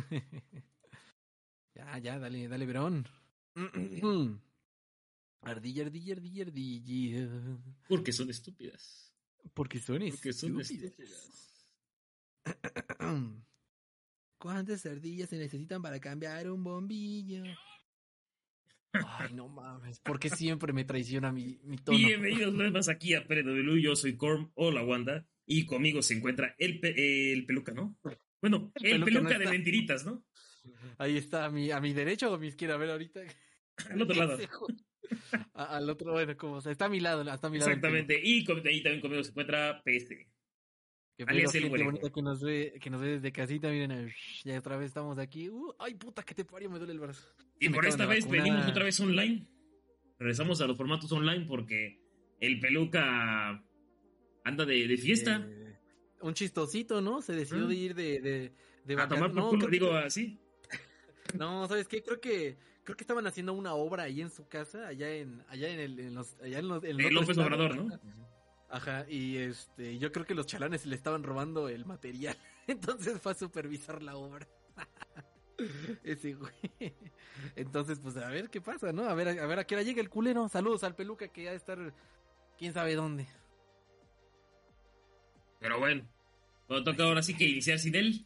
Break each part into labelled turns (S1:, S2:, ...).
S1: ya, ya, dale, dale, Verón. ardilla, ardilla, ardilla, ardilla.
S2: Porque son estúpidas.
S1: Porque son
S2: Porque son
S1: estúpidas. ¿Cuántas ardillas se necesitan para cambiar un bombillo? Ay, no mames. ¿Por qué siempre me traiciona mi, mi tono?
S2: Bienvenidos nuevas aquí a PW. Yo soy Corm o la Wanda. Y conmigo se encuentra el, pe- el peluca, ¿no? Bueno,
S1: El
S2: el,
S1: peluca
S2: peluca,
S1: no
S2: de mentiritas, ¿no?
S1: Ahí está, a mi, a mi derecho o a mi izquierda. A ver, ahorita.
S2: Al otro lado.
S1: A- al otro, bueno, como sea. Está a mi lado, está a mi lado.
S2: Exactamente. Y ahí también conmigo se encuentra PS.
S1: Que
S2: alias el
S1: bonita que nos ve, que nos ve desde casita, miren, eh, ya otra vez estamos aquí. Uh, ay, puta, que te parió, me duele el brazo.
S2: Y por esta vez venimos otra vez online. Regresamos a los formatos online porque el peluca anda de, de fiesta.
S1: Eh, un chistosito, ¿no? Se decidió de ir de, de, de
S2: a tomar por
S1: no,
S2: culo, digo
S1: que-
S2: así.
S1: No, ¿sabes qué? Creo que creo que estaban haciendo una obra ahí en su casa, allá en allá en el en los allá en los en el
S2: Eh, López. Obrador, ¿no?
S1: Ajá, y este yo creo que los chalanes le estaban robando el material. Entonces fue a supervisar la obra. Ese güey. Entonces, pues a ver qué pasa, ¿no? A ver, a ver a qué hora llega el culero. Saludos al peluca que ya de estar quién sabe dónde.
S2: Pero bueno, toca ahora sí que iniciar sin él.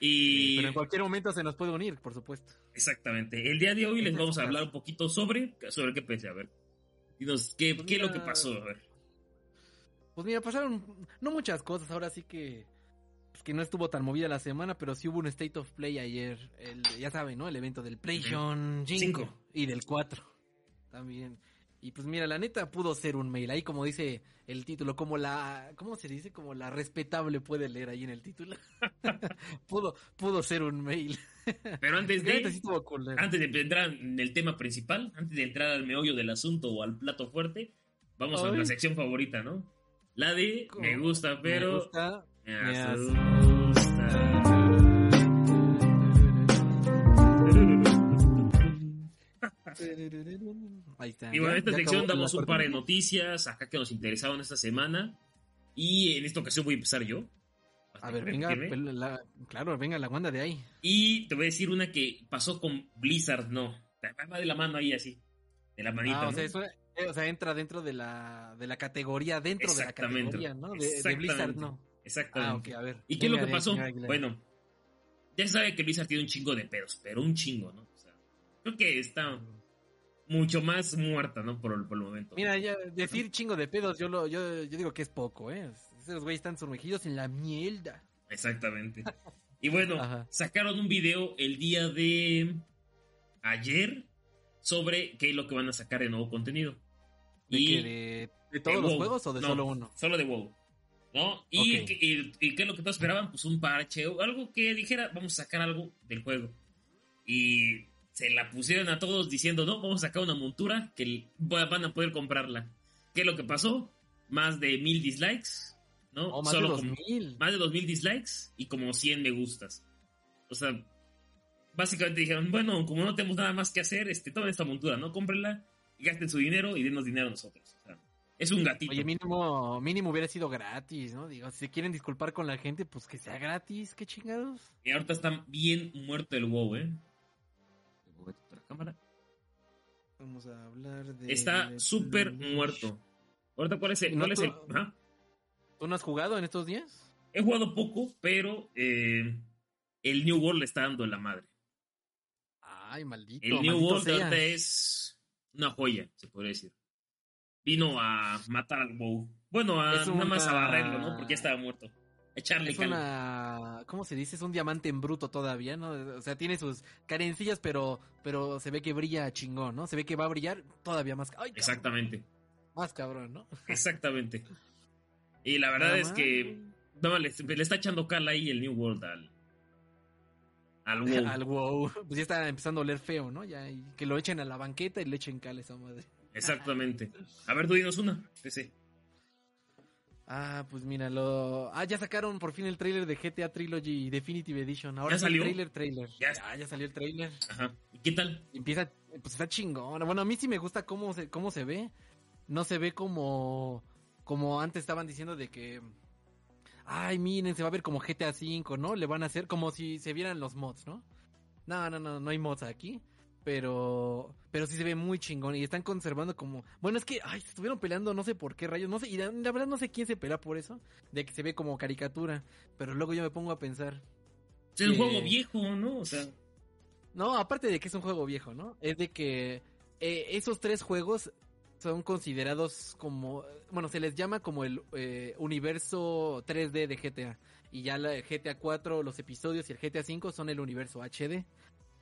S2: Y
S1: Pero en cualquier momento se nos puede unir, por supuesto.
S2: exactamente, el día de hoy les vamos a hablar un poquito sobre, sobre qué pensé, a ver. Dinos, ¿qué,
S1: Pues
S2: qué es lo que pasó? A ver.
S1: Pues mira, pasaron no muchas cosas, ahora sí que pues que no estuvo tan movida la semana, pero sí hubo un State of Play ayer, el, ya saben, ¿no? El evento del PlayStation 5
S2: Cinco.
S1: y del 4 también. Y pues mira, la neta pudo ser un mail, ahí como dice el título, como la, ¿cómo se dice? Como la respetable puede leer ahí en el título. pudo, pudo ser un mail.
S2: Pero antes
S1: sí
S2: de, antes de entrar en el tema principal, antes de entrar al meollo del asunto o al plato fuerte, vamos a la sección favorita, ¿no? La de me gusta,
S1: Me
S2: pero
S1: gusta,
S2: me
S1: me
S2: asusta.
S1: Ahí está.
S2: Y bueno, en esta sección damos un par de noticias acá que nos interesaban esta semana. Y en esta ocasión voy a empezar yo.
S1: A ver, venga, la- claro, venga la Wanda de ahí.
S2: Y te voy a decir una que pasó con Blizzard, no. Va de la mano ahí así. De la manita.
S1: Ah, o
S2: ¿no?
S1: sea, eso- eh, o sea, entra dentro de la, de la categoría, dentro de la categoría, ¿no? De. Blizzard, no.
S2: Exactamente.
S1: Ah, ok, a ver.
S2: ¿Y qué es lo
S1: Venga,
S2: que pasó?
S1: venga.
S2: Bueno, ya se sabe que Blizzard tiene un chingo de pedos, pero un chingo, ¿no? O sea, creo que está mucho más muerta, ¿no? Por, el- por el momento.
S1: Mira, ya decir chingo de pedos, yo lo, yo, yo digo que es poco, ¿eh? Esos güeyes están sumergidos en la mierda.
S2: Exactamente. Y bueno,
S1: Ajá.
S2: sacaron un video el día de ayer sobre qué es lo que van a sacar de nuevo contenido.
S1: ¿De,
S2: y?
S1: ¿De, de todos
S2: de
S1: los
S2: WoW.
S1: juegos o de
S2: No,
S1: solo uno?
S2: Solo de WoW. ¿No? Y qué es lo que todos esperaban? Pues un parche o algo que dijera, vamos a sacar algo del juego. Y se la pusieron a todos diciendo, no, vamos a sacar una montura que va- van a poder comprarla. ¿Qué es lo que pasó? Más de mil dislikes, ¿no?
S1: O más
S2: Solo
S1: de dos
S2: como-
S1: mil.
S2: más de 2000 dislikes y como 100 me gustas. O sea, básicamente dijeron, bueno, como no tenemos nada más que hacer, este, tomen esta montura, ¿no? Cómprenla gasten su dinero y denos dinero a nosotros. O sea, es un gatito.
S1: Oye, mínimo, mínimo hubiera sido gratis, ¿no? Digo, si se quieren disculpar con la gente, pues que sea gratis, qué chingados.
S2: Y ahorita está bien muerto el WoW, ¿eh? La cámara.
S1: Vamos a hablar de...
S2: Está súper muerto. Ahorita, ¿cuál es el...?
S1: ¿Y no
S2: cuál es el-
S1: tú-. ¿Tú no has jugado en estos días?
S2: He jugado poco, pero eh, el New World le está dando la madre.
S1: Ay, maldito.
S2: El New
S1: maldito
S2: World ahorita es una joya, se podría decir. Vino a matar al WoW. Bueno, a, nada más a barrerlo, ¿no? Porque ya estaba muerto. Echarle
S1: Es una... ¿Cómo se dice? Es un diamante en bruto todavía, ¿no? O sea, tiene sus carencillas, pero, pero se ve que brilla chingón, ¿no? Se ve que va a brillar todavía más... Ay, cabrón,
S2: Exactamente,
S1: Más cabrón, ¿no?
S2: exactamente. Y la verdad es que no, le, le está echando cal ahí el New World al, al WoW.
S1: Al wow. Pues ya está empezando a oler feo, ¿no? Ya, y que lo echen a la banqueta y le echen cal a esa madre.
S2: Exactamente. A ver, tú dinos una. PC.
S1: Ah, pues mira, lo... Ah, ya sacaron por fin el trailer de GTA Trilogy Definitive Edition. Ahora
S2: ¿Ya
S1: sí el
S2: salió?
S1: trailer, trailer.
S2: Ya.
S1: Ya, ya salió el trailer.
S2: Ajá. ¿Y qué tal?
S1: Empieza, pues está chingón. Bueno, a mí sí me gusta cómo se, cómo se ve. No se ve como, como antes estaban diciendo de que ay, miren, se va a ver como GTA V, ¿no? Le van a hacer como si se vieran los mods, ¿no? No, no, no, no hay mods aquí. Pero, pero sí se ve muy chingón y están conservando como, bueno, es que, ay, se estuvieron peleando, no sé por qué rayos, no sé, y la, la verdad no sé quién se pelea por eso, de que se ve como caricatura, pero luego yo me pongo a pensar,
S2: Es un juego viejo, ¿no? O sea,
S1: no, aparte de que es un juego viejo, ¿no? Es de que eh, esos tres juegos son considerados como, bueno, se les llama como el eh, universo 3D de GTA. Y ya la GTA 4, los episodios y el GTA 5 son el universo HD.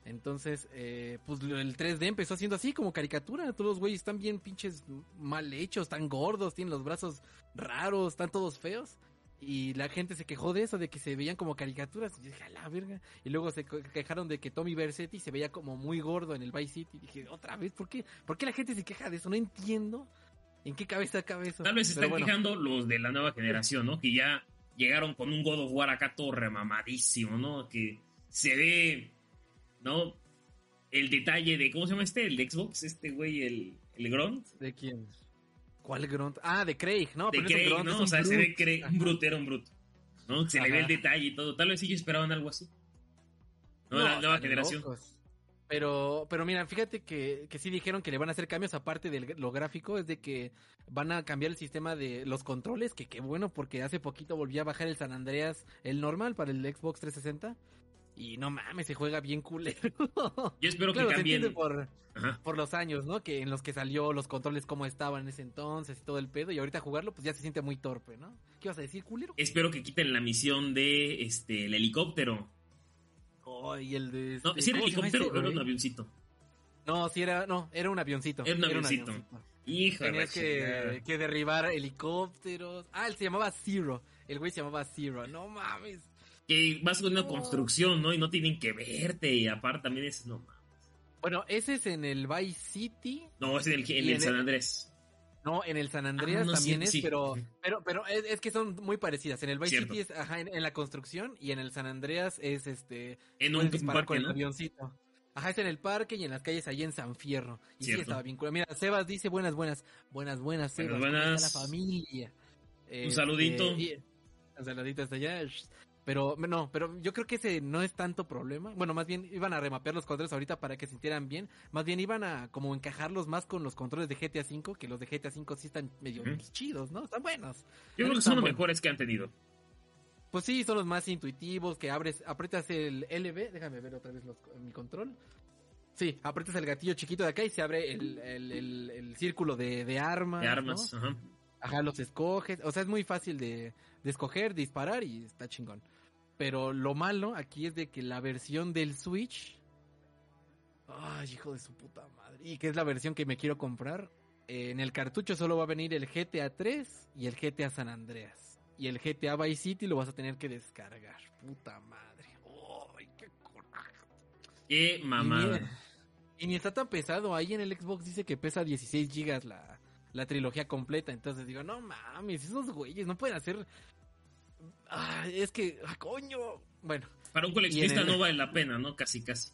S1: Entonces, eh, pues el 3D empezó haciendo así como caricatura. Todos los güeyes están bien pinches mal hechos, están gordos, tienen los brazos raros, están todos feos. Y la gente se quejó de eso, de que se veían como caricaturas. Y yo dije, a la verga. Y luego se quejaron de que Tommy Versetti se veía como muy gordo en el Vice City. Y dije, otra vez, ¿por qué? ¿Por qué la gente se queja de eso? No entiendo. ¿En qué cabeza cabe eso?
S2: tal vez se están
S1: bueno,
S2: quejando los de la nueva generación, ¿no? Que ya llegaron con un God of War acá todo remamadísimo, ¿no? Que se ve, ¿no? El detalle de, ¿cómo se llama este? El de Xbox, este güey, el, el Grunt.
S1: ¿De quién? ¿Cuál Grunt? Ah, de Craig, ¿no?
S2: de
S1: pero no es un
S2: Craig,
S1: es
S2: ¿no?
S1: un
S2: O sea, se ve. Craig, un bruto, era un bruto. ¿No? Se le ve el
S1: Ajá.
S2: detalle y todo. Tal vez ellos esperaban algo así. No,
S1: No,
S2: la nueva generación.
S1: locos. Pero, pero mira, fíjate que, que sí dijeron que le van a hacer cambios aparte de lo gráfico, es de que van a cambiar el sistema de los controles, que qué bueno, porque hace poquito volví a bajar el San Andreas, el normal para el Xbox 360, y no mames, se juega bien culero.
S2: Yo espero
S1: claro,
S2: que cambien.
S1: por, por los años, ¿no? Que en los que salió los controles como estaban en ese entonces y todo el pedo, y ahorita jugarlo pues ya se siente muy torpe, ¿no? ¿Qué vas a decir, culero?
S2: Espero que quiten la misión de este el helicóptero.
S1: Oh, y el de...
S2: No,
S1: este,
S2: si era
S1: ¿cómo se llama
S2: helicóptero o era un avioncito.
S1: No, sí era, no, era un avioncito.
S2: Era un avioncito. De la
S1: Tenías que, que derribar helicópteros. Ah, él se llamaba Zero. El güey se llamaba Zero. No mames.
S2: Que vas con una construcción, ¿no? Y no tienen que verte. Y aparte también es. No, mames.
S1: Bueno, ese es en el Vice City.
S2: no es en el, en
S1: Y
S2: el
S1: en
S2: San
S1: el-
S2: Andrés.
S1: No, en el San Andreas
S2: Ah, no,
S1: también
S2: sí,
S1: es,
S2: sí.
S1: pero, pero, pero es, es que son muy parecidas. En el Vice
S2: Cierto.
S1: City es ajá, en, en la construcción y en el San Andreas es este.
S2: En un parque,
S1: con el
S2: ¿no?
S1: avioncito. Ajá, es en el parque y en las calles allí en San Fierro. Y sí estaba bien. Mira, Sebas dice buenas, buenas, buenas, buenas, Sebas.
S2: Buenas,
S1: ¿cómo está
S2: buenas.
S1: la familia. Este,
S2: saludito.
S1: y- un saludito hasta allá. Pero no, pero yo creo que ese no es tanto problema. Bueno, más bien iban a remapear los controles ahorita para que sintieran bien. Más bien iban a como encajarlos más con los controles de GTA V, que los de GTA V sí están medio chidos, ¿no? Están buenos.
S2: Yo creo que son los
S1: buenos.
S2: mejores que han tenido.
S1: Pues sí, son los más intuitivos, que abres, aprietas el LB, déjame ver otra vez los- mi control. Sí, aprietas el gatillo chiquito de acá y se abre el, el, el- el círculo de, de armas.
S2: De
S1: ¿no?
S2: armas. Ajá.
S1: Ajá, los escoges. O sea, es muy fácil de, de escoger, disparar y está chingón. Pero lo malo aquí es de que la versión del Switch. Ay, hijo de su puta madre. Y que es la versión que me quiero comprar. eh, en el cartucho solo va a venir el GTA 3 y el GTA San Andreas. Y el GTA Vice City lo vas a tener que descargar. Puta madre. Ay, qué coraje.
S2: Qué
S1: Y ni,
S2: mamada.
S1: y ni está tan pesado. Ahí en el Xbox dice que pesa 16 gigas la, la trilogía completa. Entonces digo, no mames, esos güeyes no pueden hacer. Ah, es que, ah, coño. Bueno,
S2: Para un coleccionista
S1: el-
S2: no vale la pena, ¿no? Casi, casi.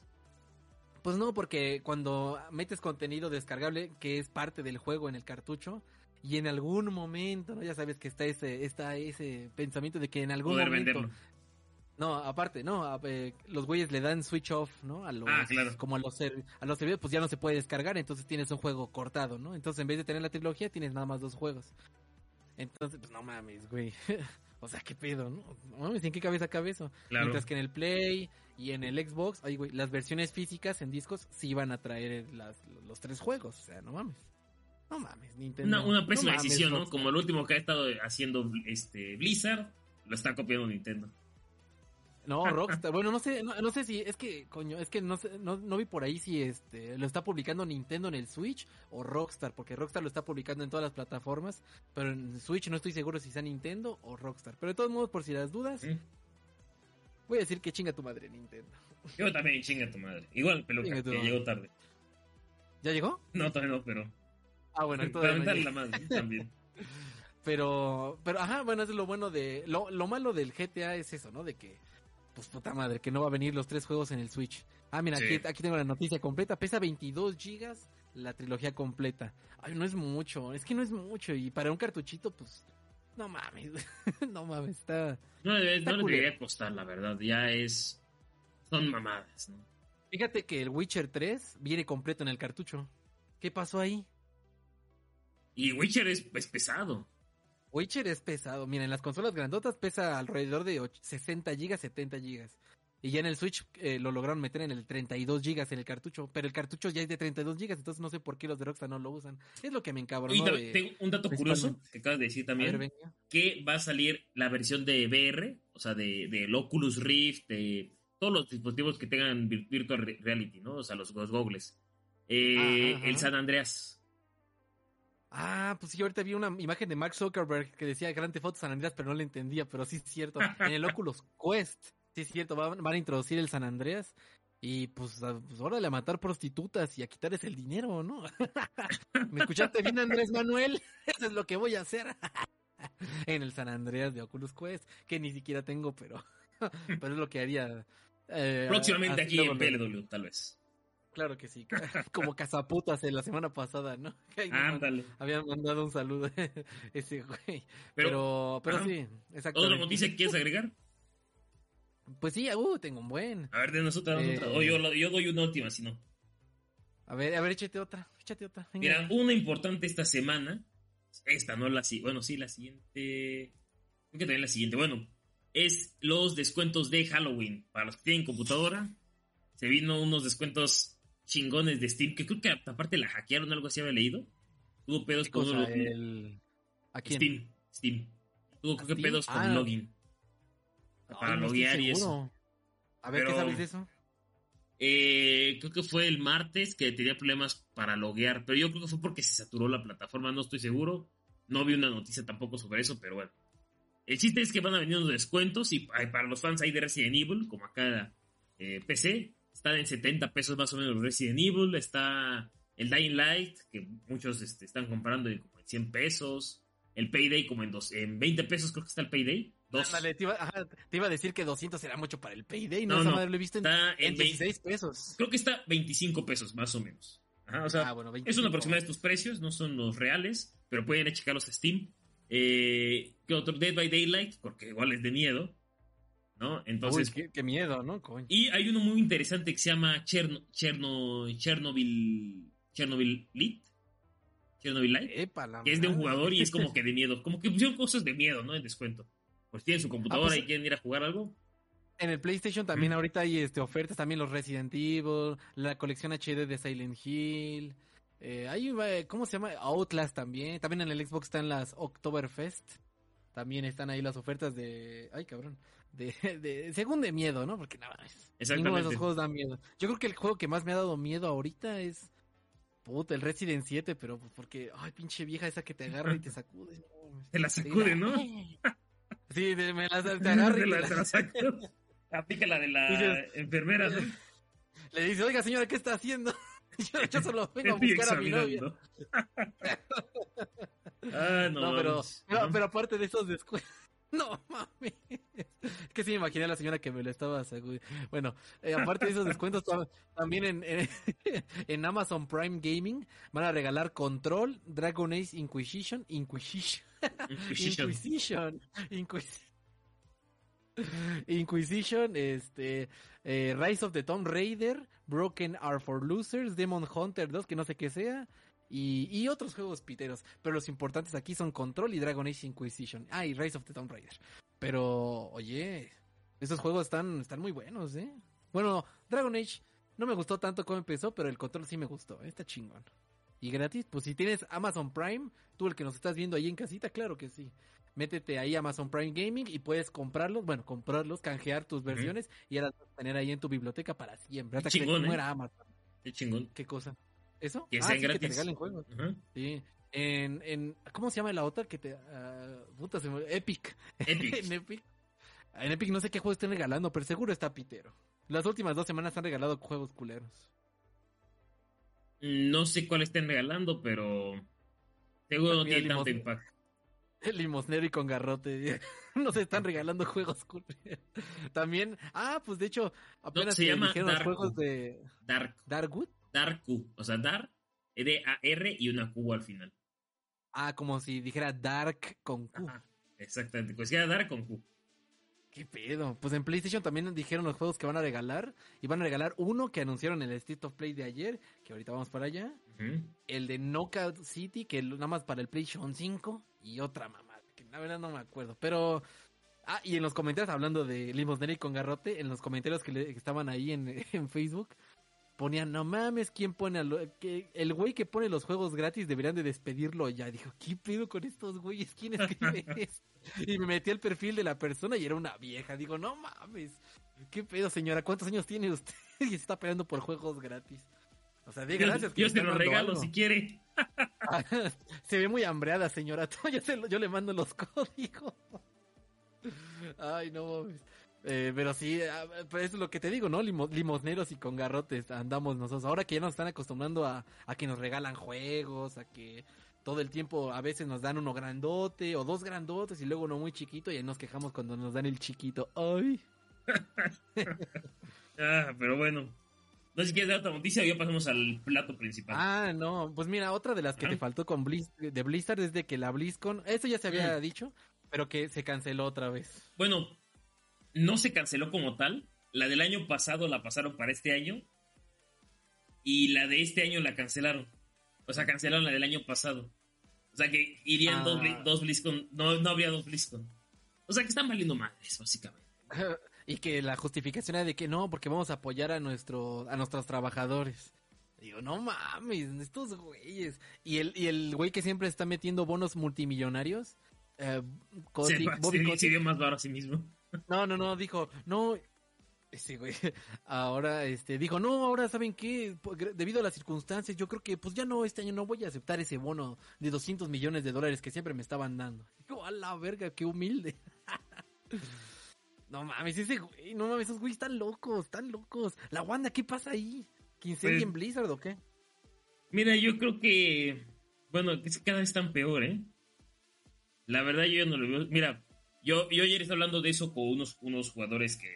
S1: pues no, porque cuando metes contenido descargable que es parte del juego en el cartucho. Y en algún momento, ¿no? Ya sabes que está ese, está ese pensamiento de que en algún
S2: Poder
S1: momento
S2: venderlo.
S1: No, aparte, no, a- eh, los güeyes le dan switch off, ¿no? A los,
S2: Ah, claro.
S1: como a los, a los servidores, pues ya no se puede descargar, entonces tienes un juego cortado, ¿no? Entonces en vez de tener la trilogía, tienes nada más dos juegos. Entonces, pues no mames, güey. o sea, qué pedo, ¿no? No mames, ¿en qué cabeza cabe eso?
S2: Claro.
S1: Mientras que en el Play y en el Xbox, ay, güey, las versiones físicas en discos sí van a traer las, los tres juegos, o sea, no mames. No mames, Nintendo.
S2: Una, una
S1: No
S2: pésima
S1: mames,
S2: decisión, ¿no? Como lo último que ha estado haciendo este Blizzard, lo está copiando Nintendo.
S1: No, Rockstar. Bueno, no sé, no, no sé si es que, coño, es que no, sé, no, no vi por ahí si este lo está publicando Nintendo en el Switch o Rockstar, porque Rockstar lo está publicando en todas las plataformas, pero en Switch no estoy seguro si sea Nintendo o Rockstar. Pero de todos modos, por si las dudas, voy a decir que chinga tu madre Nintendo.
S2: Yo también, chinga tu madre. Igual, peluca, que
S1: madre.
S2: llegó tarde.
S1: ¿Ya llegó?
S2: No, todavía no, pero.
S1: Ah, bueno, todavía no
S2: la madre también.
S1: Pero, pero, ajá, bueno, eso es lo bueno de, lo, lo malo del GTA es eso, ¿no? De que, pues puta madre, que no va a venir los tres juegos en el Switch. Ah, mira,
S2: Sí.
S1: aquí, aquí tengo la noticia completa, pesa 22 gigas la trilogía completa. Ay, no es mucho, es que no es mucho, y para un cartuchito, pues, no mames. no mames, está.
S2: No,
S1: Está
S2: no le debería costar, la verdad. Ya es. Son mamadas, ¿no?
S1: Fíjate que el Witcher 3 viene completo en el cartucho. ¿Qué pasó ahí?
S2: Y Witcher es pesado.
S1: Witcher es pesado. Mira, en las consolas grandotas pesa alrededor de och- 60 gigas, 70 gigas. Y ya en el Switch eh, lo lograron meter en el 32 gigas en el cartucho. Pero el cartucho ya es de 32 gigas, entonces no sé por qué los de Rockstar no lo usan. Es lo que me encabronó.
S2: Y
S1: de-
S2: tengo un dato curioso que acabas de decir
S1: ver,
S2: también. que va a salir la versión de VR, o sea, de, del Oculus Rift, de todos los dispositivos que tengan vir- Virtual Re- Reality, ¿no? O sea, los, los goggles. Eh,
S1: Ajá, ajá.
S2: El San Andreas.
S1: Ah, pues sí, ahorita vi una imagen de Mark Zuckerberg que decía Grand Theft Auto San Andreas, pero no le entendía, pero sí es cierto. En el Oculus Quest, sí es cierto, van, van a introducir el San Andreas y pues, a- pues órale a matar prostitutas y a quitarles el dinero, ¿no? ¿Me escuchaste bien, Andrés Manuel? Eso es lo que voy a hacer. en el San Andreas de Oculus Quest, que ni siquiera tengo, pero, pero es lo que haría. eh,
S2: Próximamente aquí en PLW, tal vez.
S1: Claro que sí, como cazaputas en la semana pasada, ¿no?
S2: Ándale.
S1: habían mandado un saludo ese güey.
S2: Pero,
S1: Pero, sí, exacto.
S2: ¿otra noticia que quieres agregar?
S1: Pues sí, uh, tengo un buen.
S2: A ver, denos otra. denos
S1: Eh.
S2: otra. O yo, yo doy una última, si no.
S1: A ver, a ver, échate otra, échate otra. venga.
S2: Mira, una importante esta semana. Esta, no la siguiente. Bueno, sí, la siguiente. Creo que también la siguiente. Bueno, es los descuentos de Halloween. Para los que tienen computadora, se vino unos descuentos chingones de Steam. Que creo que aparte la hackearon, algo así había leído. Tuvo pedos
S1: ¿Qué
S2: con
S1: cosa? El... ¿A quién?
S2: Steam. Steam. Tuvo creo que pedos con
S1: Ah.
S2: login. Para
S1: no
S2: loguear y eso.
S1: A ver,
S2: Pero-
S1: ¿qué sabes de eso?
S2: Eh, creo que fue el martes que tenía problemas para loguear, pero yo creo que fue porque se saturó la plataforma, no estoy seguro. No vi una noticia tampoco sobre eso, pero bueno. El chiste es que van a venir unos descuentos y para los fans ahí de Resident Evil, como acá eh, PC, están en 70 pesos más o menos Resident Evil, está el Dying Light, que muchos este, están comprando en como en 100 pesos, el Payday como en, dos, en 20 pesos creo que está el Payday. Dos.
S1: Ándale, te, iba, ajá, te iba a decir que 200 era mucho para el Payday, ¿no?
S2: No, no,
S1: lo he visto en,
S2: Está
S1: en
S2: en 20
S1: 16 pesos.
S2: creo que está 25 pesos más o menos. Ajá, o sea,
S1: ah, bueno,
S2: Es
S1: 25.
S2: una aproximada de estos precios, no son los reales, pero pueden ir a checarlos a Steam. Eh, ¿Qué otro? Dead by Daylight, porque igual es de miedo, ¿no? Entonces,
S1: Uy, qué, qué miedo, ¿no? Coño.
S2: y hay uno muy interesante que se llama Cherno, Cherno, Chernobyl, Chernobyl Lit, Chernobyl Light,
S1: Epa, la
S2: que es de un jugador y es como que de miedo, como que pusieron cosas de miedo, ¿no? En descuento. Pues tienen su computadora
S1: pues,
S2: y quieren ir a jugar algo.
S1: En el PlayStation también ahorita hay este, ofertas, también los Resident Evil, la colección HD de Silent Hill. eh, hay, eh, ¿cómo se llama? Outlast también. También en el Xbox están las Oktoberfest. También están ahí las ofertas de... Ay, cabrón. De, de según de miedo, ¿no? Porque nada, es- ninguno de esos juegos da miedo. Yo creo que el juego que más me ha dado miedo ahorita es... Puta, el Resident 7, pero pues porque... Ay, pinche vieja esa que te agarra y te sacude. no,
S2: Te la sacude, ¿no?
S1: Sí, de- me la, te agarra y
S2: Te
S1: te
S2: la- sacude. Aplica la de la
S1: Dices-
S2: enfermera, ¿no?
S1: Le dice, oiga señora, ¿qué está haciendo? Yo, yo solo vengo a buscar a mi novia.
S2: ah, no,
S1: No, pero,
S2: Ajá.
S1: pero aparte de esos descuentos. Que sí me imaginé a la señora que me lo estaba. Bueno, eh, aparte de esos descuentos, tam- también en, en, en Amazon Prime Gaming van a regalar Control, Dragon Age Inquisition, Inquisition,
S2: Inquisition.
S1: Inquisition, Inquisition, Inquisition, este, eh, Rise of the Tomb Raider, Broken Are for Losers, Demon Hunter 2, que no sé qué sea, y, y otros juegos piteros. Pero los importantes aquí son Control y Dragon Age Inquisition. Ah, y Rise of the Tomb Raider. Pero, oye, esos juegos están, están muy buenos, ¿eh? Bueno, Dragon Age no me gustó tanto como empezó, pero el Control sí me gustó, ¿eh? está chingón. Y gratis, pues si tienes Amazon Prime, tú el que nos estás viendo ahí en casita, claro que sí. Métete ahí a Amazon Prime Gaming y puedes comprarlos, bueno, comprarlos, canjear tus versiones y las vas a tener ahí en tu biblioteca para siempre. Hasta que
S2: chingón,
S1: te
S2: ¿eh?
S1: Amazon.
S2: Qué chingón.
S1: ¿Qué cosa? ¿Eso?
S2: Que
S1: ah, sí, que te
S2: gratis.
S1: regalen juegos. Sí. En, en, ¿cómo se llama la otra que te, ah, puta, se me- Epic.
S2: Epic.
S1: en Epic. En Epic no sé qué juego estén regalando, pero seguro está pitero. Las últimas dos semanas han regalado juegos culeros.
S2: No sé cuál estén regalando, pero seguro no tiene tanto impacto.
S1: El limosnero y con garrote. Nos están regalando juegos culeros. También, ah, pues de hecho, apenas
S2: se
S1: que
S2: llama
S1: dijeron los juegos de
S2: Dark,
S1: Darkwood.
S2: Darku, o sea, Dar, D-A-R y una Q al final.
S1: Ah, como si dijera Dark con Q.
S2: Ajá. Exactamente, pues queda dar con Q.
S1: ¿Qué pedo? Pues en PlayStation también dijeron los juegos que van a regalar. Y van a regalar uno que anunciaron en el State of Play de ayer, que ahorita vamos para allá. El de Knockout City, que nada más para el PlayStation 5. Y otra mamá, que la verdad no me acuerdo. Pero... Ah, y en los comentarios, hablando de Limosnera y con garrote, en los comentarios que, le- que estaban ahí en, en Facebook, ponían, no mames, ¿quién pone a lo- que El güey que pone los juegos gratis deberían de despedirlo ya. Dijo, ¿qué pedo con estos güeyes? ¿Quién escribe esto? Y me metí al perfil de la persona y era una vieja. Digo, no mames, ¿qué pedo, señora? ¿Cuántos años tiene usted? y se está peleando por juegos gratis. O sea, de gracias. que
S2: Yo se lo regalo
S1: algo.
S2: si quiere.
S1: se ve muy hambreada, señora. Yo, se lo- yo le mando los códigos. Ay, no mames. Eh, pero sí, ah, pues es lo que te digo, ¿no? Limo- limosneros y con garrotes andamos nosotros. Ahora que ya nos están acostumbrando a, a que nos regalan juegos, a que todo el tiempo a veces nos dan uno grandote o dos grandotes y luego uno muy chiquito y ahí nos quejamos cuando nos dan el chiquito. Ay.
S2: Ah, pero bueno. No sé si quieres dar otra noticia o ya pasamos al plato principal.
S1: Ah, no, pues mira, otra de las que
S2: Ah.
S1: te faltó con Blizz, de Blizzard es de que la BlizzCon, eso ya se había dicho, pero que se canceló otra vez.
S2: Bueno, no se canceló como tal. La del año pasado la pasaron para este año. Y la de este año la cancelaron. O sea, cancelaron la del año pasado. O sea que irían
S1: Ah.
S2: dos, Bli- dos BlizzCon. No, no habría dos BlizzCon. O sea que están valiendo madres, básicamente.
S1: y que la justificación era de que no, porque vamos a apoyar a nuestro, a nuestros trabajadores. Digo, no mames, estos güeyes. Y el, y el güey que siempre está metiendo bonos multimillonarios, eh, Kotick- Bobby Kotick,
S2: más barato a sí mismo.
S1: No, no, no, dijo, no. Ese güey, ahora, este, dijo, no, ahora, ¿saben qué? Debido a las circunstancias, yo creo que, pues ya no, este año no voy a aceptar ese bono de 200 millones de dólares que siempre me estaban dando. Digo, a la verga, qué humilde. no mames, ese güey, no mames, esos güeyes están locos, están locos. La Wanda, ¿qué pasa ahí? ¿Que incendien
S2: Pues-
S1: Blizzard o qué?
S2: Mira, yo creo que. Bueno, es que cada vez están peor, ¿eh? La verdad, yo ya no lo veo. Mira, yo, yo ayer estaba hablando de eso con unos, unos jugadores que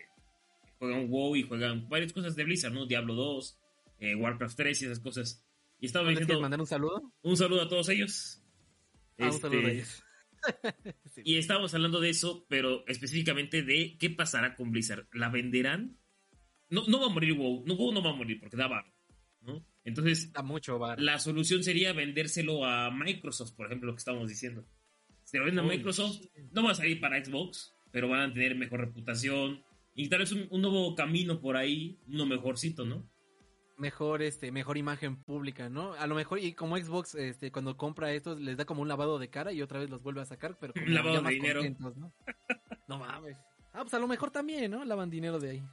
S2: juegan WoW y juegan varias cosas de Blizzard, ¿no? Diablo 2, eh, Warcraft 3 y esas cosas. Y estaba
S1: ¿No les quieres
S2: diciendo
S1: mandar un saludo?
S2: un saludo a todos ellos.
S1: Ah, un
S2: Este,
S1: saludo a ellos. Sí.
S2: Y estábamos hablando de eso, pero específicamente de qué pasará con Blizzard. ¿La venderán? No, no va a morir WoW. No, WoW no va a morir porque da barro, ¿no? Entonces,
S1: Da mucho bar.
S2: la solución sería vendérselo a Microsoft, por ejemplo, lo que estamos diciendo. Si lo venden a Microsoft, no va a salir para Xbox, pero van a tener mejor reputación y tal vez un, un nuevo camino por ahí, uno mejorcito, ¿no?
S1: mejor este mejor imagen pública, ¿no? A lo mejor y como Xbox este cuando compra estos les da como un lavado de cara y otra vez los vuelve a sacar, pero como
S2: Un lavado de dinero.
S1: ¿no? No mames. Ah, pues a lo mejor también, ¿no? Lavan dinero de ahí.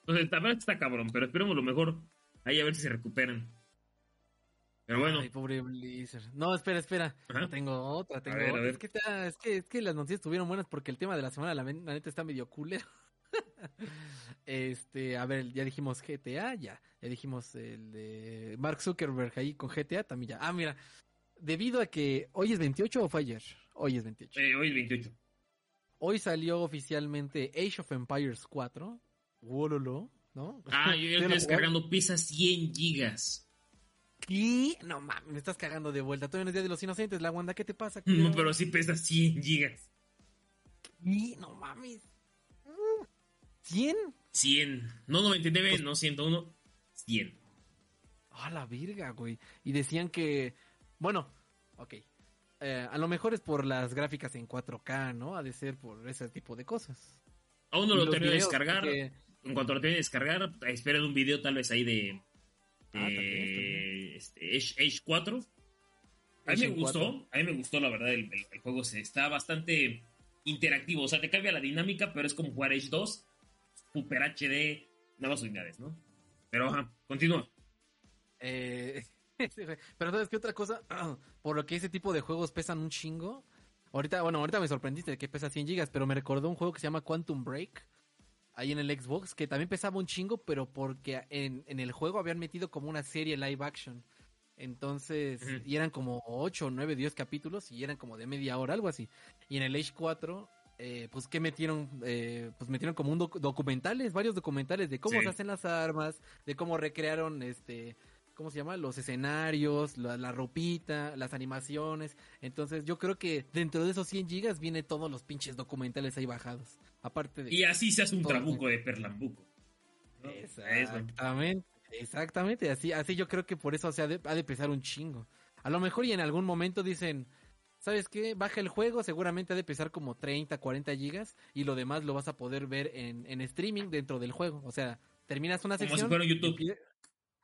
S2: Entonces, la verdad está cabrón, pero esperemos lo mejor. Ahí a ver si se recuperan. Pero bueno,
S1: Ay, pobre Blizzard. No, espera, espera.
S2: Ajá.
S1: Tengo otra, tengo
S2: ver, a
S1: otra.
S2: ver.
S1: Es que, está- es que es que las noticias estuvieron buenas porque el tema de la semana la, la neta está medio culero. este, a ver, ya dijimos GTA, ya. Ya dijimos el de Mark Zuckerberg ahí con GTA también ya. Ah, mira. Debido a que hoy es 28 o fue ayer? Hoy es 28.
S2: eh, hoy es 28.
S1: Hoy salió oficialmente Age of Empires 4. Wololo, ¿no?
S2: Ah, yo ya
S1: ¿Sí
S2: estoy descargando pesa 100 gigas.
S1: ¿Qué? No mames, me estás cagando de vuelta. Todavía no es Día de los Inocentes, la Wanda, ¿qué te pasa?
S2: No, pero sí pesa 100 gigas.
S1: ¿Qué? No mames. ¿100?
S2: 100. No 99,
S1: Pues-
S2: no 101. 100.
S1: A la virga, güey. Y decían que, bueno, ok. Eh, a lo mejor es por las gráficas en 4K, ¿no? Ha de ser por ese tipo de cosas.
S2: Aún no lo
S1: los
S2: termino de descargar. En cuanto lo termine de descargar, esperen un video tal vez ahí de.
S1: Ah, también,
S2: de este, Age, Age 4. A mí
S1: Age
S2: me gustó,
S1: 4.
S2: a mí me gustó la verdad el, el- el juego se está bastante interactivo, o sea, te cambia la dinámica, pero es como jugar Age 2, Super HD, nuevas unidades, ¿no? Pero ajá, continúa.
S1: Eh, pero ¿sabes qué otra cosa? Por lo que ese tipo de juegos pesan un chingo. Ahorita, bueno, ahorita me sorprendiste de que pesa 100 gigas, pero me recordó un juego que se llama Quantum Break. Ahí en el Xbox, que también pesaba un chingo, pero porque en, en el juego habían metido como una serie live action. Entonces, y eran como 8, 9, 10 capítulos y eran como de media hora, algo así. Y en el Age 4, eh, pues, ¿qué metieron? Eh, pues metieron como un doc- documentales, varios documentales de cómo
S2: Sí.
S1: se hacen las armas, de cómo recrearon este ¿cómo se llama? Los escenarios, la, la ropita, las animaciones. Entonces yo creo que dentro de esos 100 gigas viene todos los pinches documentales ahí bajados. Aparte de...
S2: Y así se hace un trabuco de Perlambuco.
S1: Exactamente, exactamente. Así, así yo creo que por eso o sea, ha, de, ha de pesar un chingo. A lo mejor y en algún momento dicen, ¿sabes qué? Baja el juego, seguramente ha de pesar como 30, 40 gigas y lo demás lo vas a poder ver en, en streaming dentro del juego. O sea, terminas una
S2: Como si
S1: sección.
S2: fuera YouTube.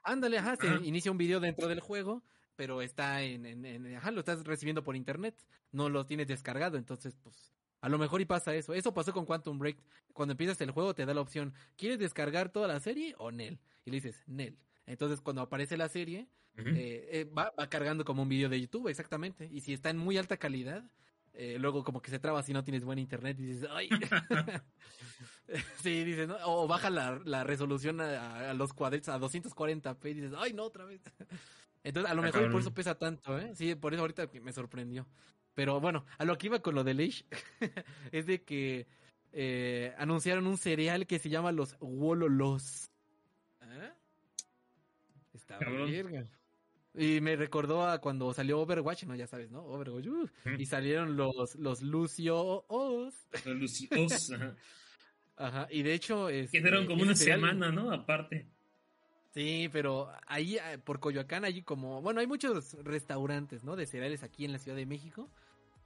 S1: Ándale, ajá, se inicia un video dentro del juego, pero está en, en- en- ajá, lo estás recibiendo por internet, no lo tienes descargado, entonces, pues, a lo mejor y pasa eso. Eso pasó con Quantum Break. Cuando empiezas el juego te da la opción, ¿quieres descargar toda la serie o Nel? Y le dices, Nel. Entonces, cuando aparece la serie, eh, eh, va, va cargando como un video de YouTube, exactamente. Y si está en muy alta calidad, eh, luego como que se traba si no tienes buen internet y dices, ay. sí, dices, ¿no? o baja la, la resolución a, a los cuadros a 240p y dices, ay, no, otra vez. Entonces, a lo mejor por eso pesa tanto, ¿eh? Sí, por eso ahorita me sorprendió. Pero bueno, a lo que iba con lo de Leish es de que eh, anunciaron un cereal que se llama los Wololos. ¿Eh? Está verga. Y me recordó a cuando salió Overwatch, ¿no? Ya sabes, ¿no? Overwatch. uh, y salieron los, los Lucio Os.
S2: Los Lucios, ajá.
S1: Ajá. Y de hecho.
S2: Que
S1: este,
S2: fueron como una
S1: cereal-
S2: semana, ¿no? Aparte.
S1: Sí, pero ahí eh, por Coyoacán, allí como, bueno, hay muchos restaurantes, ¿no? De cereales aquí en la Ciudad de México.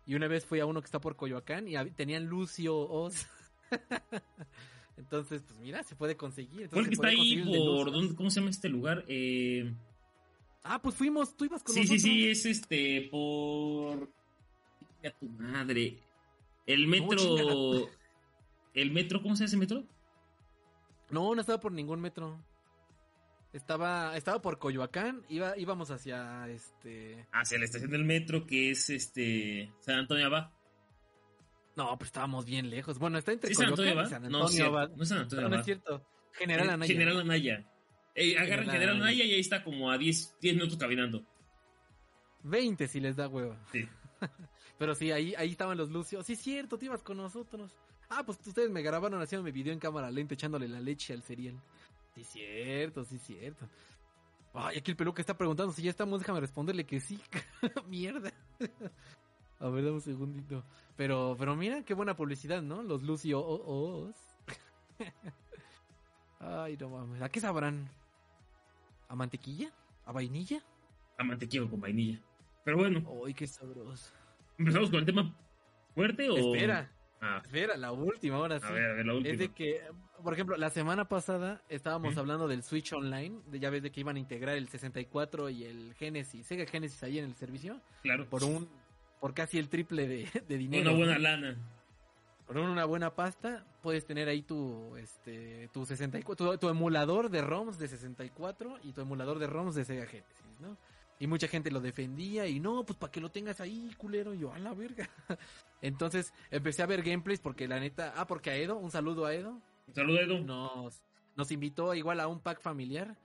S1: Y una vez fui a uno que está por Coyoacán y tenían Lucio Os. Entonces, pues mira, se puede conseguir.
S2: ¿Cuál
S1: Entonces,
S2: que
S1: se
S2: está ahí por. ¿dónde, ¿Cómo se llama este lugar? Eh,
S1: Ah, pues fuimos, tú ibas con
S2: sí, sí,
S1: nosotros.
S2: sí, es este. Por. Chinga tu madre. El metro. el metro, ¿cómo se llama ese metro?
S1: No, no estaba por ningún metro. Estaba, estaba por Coyoacán, iba, íbamos hacia este.
S2: Hacia la estación del metro, que es este. San Antonio Abad.
S1: No, pues estábamos bien lejos. Bueno, está entre
S2: ¿Sí, San Antonio
S1: Coyoacán y
S2: Abad?
S1: San
S2: No,
S1: Antonio Abad.
S2: no es San Antonio
S1: No, no
S2: Abad.
S1: es cierto. General Anaya.
S2: General Anaya. Eh, agarran
S1: General
S2: General
S1: Anaya.
S2: Anaya y ahí está como a 10, 10 minutos caminando.
S1: 20 si les da hueva.
S2: Sí.
S1: Pero sí, ahí, ahí estaban los lucios. Sí, es cierto, te ibas con nosotros. Ah, pues ustedes me grabaron haciendo mi video en cámara lenta echándole la leche al cereal. Sí, cierto, sí, cierto. Ay, aquí el peluca está preguntando si ya estamos. Déjame responderle que sí. Mierda. A ver, dame un segundito. Pero, pero mira, qué buena publicidad, ¿no? Los Lucio Os. Ay, no mames. ¿A qué sabrán? ¿A mantequilla? ¿A vainilla?
S2: A mantequilla con vainilla. Pero bueno,
S1: Ay, qué sabroso.
S2: ¿empezamos con el tema fuerte o...?
S1: Espera,
S2: Ah,
S1: espera, la última ahora sí.
S2: a ver, a ver, la última.
S1: Es de que, por ejemplo, la semana pasada estábamos hablando del Switch Online, de ya ves de que iban a integrar el 64 y el Genesis, Sega Genesis ahí en el servicio,
S2: Claro.
S1: por un por casi el triple de, de dinero.
S2: Una buena lana.
S1: Por una buena pasta, puedes tener ahí tu este tu 64, tu, tu emulador de ROMs de 64 y tu emulador de ROMs de Sega Genesis, ¿no? Y mucha gente lo defendía y no, pues para que lo tengas ahí, culero, y yo a la verga. Entonces, empecé a ver gameplays porque la neta, ah, porque a Edo, un saludo a Edo,
S2: Un Edu.
S1: nos, nos invitó igual a un pack familiar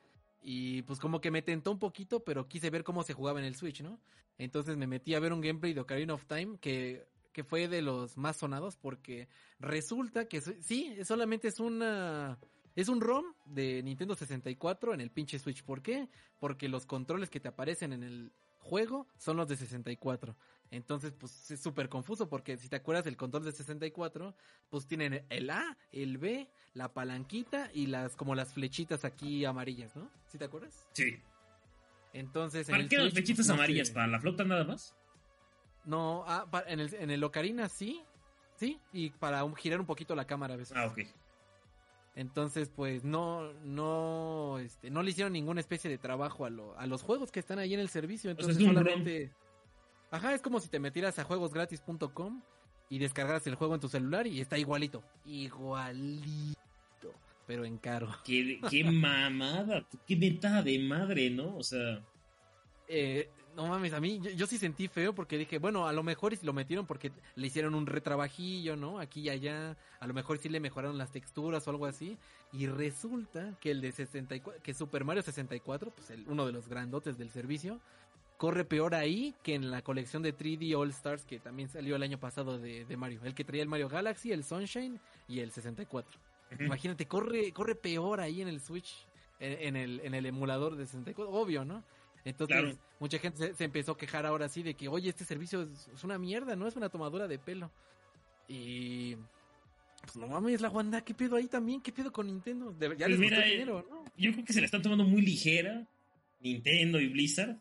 S1: y pues como que me tentó un poquito, pero quise ver cómo se jugaba en el Switch, ¿no? Entonces me metí a ver un gameplay de Ocarina of Time que, que fue de los más sonados porque resulta que sí, solamente es una... Es un ROM de Nintendo 64 en el pinche Switch. ¿Por qué? Porque los controles que te aparecen en el juego son los de 64. Entonces, pues es súper confuso porque si te acuerdas del control de 64, pues tienen el A, el B, la palanquita y las como las flechitas aquí amarillas, ¿no? ¿Sí te acuerdas?
S2: Sí.
S1: Entonces, en
S2: ¿Para
S1: el
S2: qué las flechitas
S1: no
S2: amarillas? ¿Para la flauta nada más?
S1: No, ah, en el, en el Ocarina sí, sí, y para un- girar un poquito la cámara a veces.
S2: Ah, ok.
S1: Entonces, pues no, no, este, no le hicieron ninguna especie de trabajo a, lo- a los juegos que están ahí en el servicio. Entonces
S2: es un
S1: solamente, ajá, es como si te metieras a juegosgratis.com y descargaras el juego en tu celular y está igualito, igualito, pero en caro.
S2: Qué, qué mamada. Qué mentada de madre, ¿no? O sea...
S1: Eh, no mames, a mí yo, yo sí sentí feo porque dije, bueno, a lo mejor si lo metieron porque le hicieron un retrabajillo, ¿no? Aquí y allá, a lo mejor sí le mejoraron las texturas o algo así. Y resulta que el de 64, que Super Mario 64, pues el, uno de los grandotes del servicio, corre peor ahí que en la colección de 3D All Stars que también salió el año pasado de, de Mario. El que traía el Mario Galaxy, el Sunshine y el 64.
S2: ujú.
S1: Imagínate, corre, corre peor ahí en el Switch. en, el, en el emulador de 64, obvio, ¿no? Entonces, mucha gente se, empezó a quejar ahora sí de que, oye, este servicio es, una mierda, ¿no? Es una tomadura de pelo. Y. Pues no mames, la Wanda, ¿qué pedo ahí también? ¿Qué pedo con Nintendo? ya
S2: pues mira, eh, dinero, ¿no? Yo creo que se la están tomando muy ligera. Nintendo y Blizzard.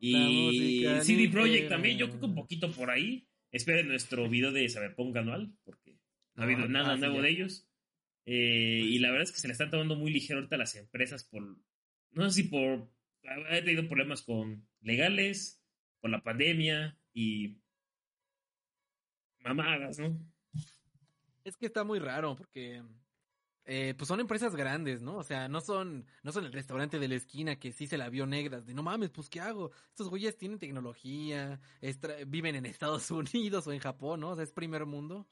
S2: Y CD Projekt también, yo creo que un poquito por ahí. Esperen nuestro video de Cyberpunk anual, porque no ha habido nada nuevo de ellos. Eh, y la verdad es que se le están tomando muy ligero ahorita las empresas por. No sé si por ha tenido problemas con legales, con la pandemia y mamadas, ¿no?
S1: Es que está muy raro porque eh, pues son empresas grandes, ¿no? O sea, no son, no son el restaurante de la esquina que sí se la vio negras, de no mames, pues ¿qué hago? Estos güeyes tienen tecnología, viven en Estados Unidos o en Japón, ¿no? O sea, es primer mundo,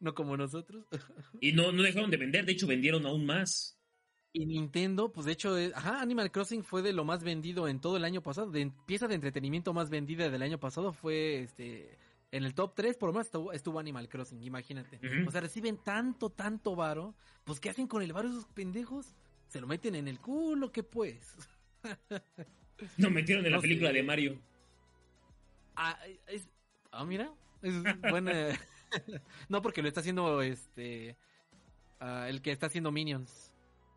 S1: no como nosotros.
S2: y no, no dejaron de vender, de hecho vendieron aún más.
S1: Y Nintendo, pues de hecho, ajá, Animal Crossing fue de lo más vendido en todo el año pasado. De pieza de entretenimiento más vendida del año pasado fue este en el top 3 por lo menos estuvo, Animal Crossing, imagínate. O sea, reciben tanto, tanto varo. Pues, ¿qué hacen con el varo esos pendejos? ¿Se lo meten en el culo? ¿Qué pues?
S2: Lo metieron en la película de Mario.
S1: Ah, ah mira. Es buena. no, porque lo está haciendo este. Ah, el que está haciendo Minions.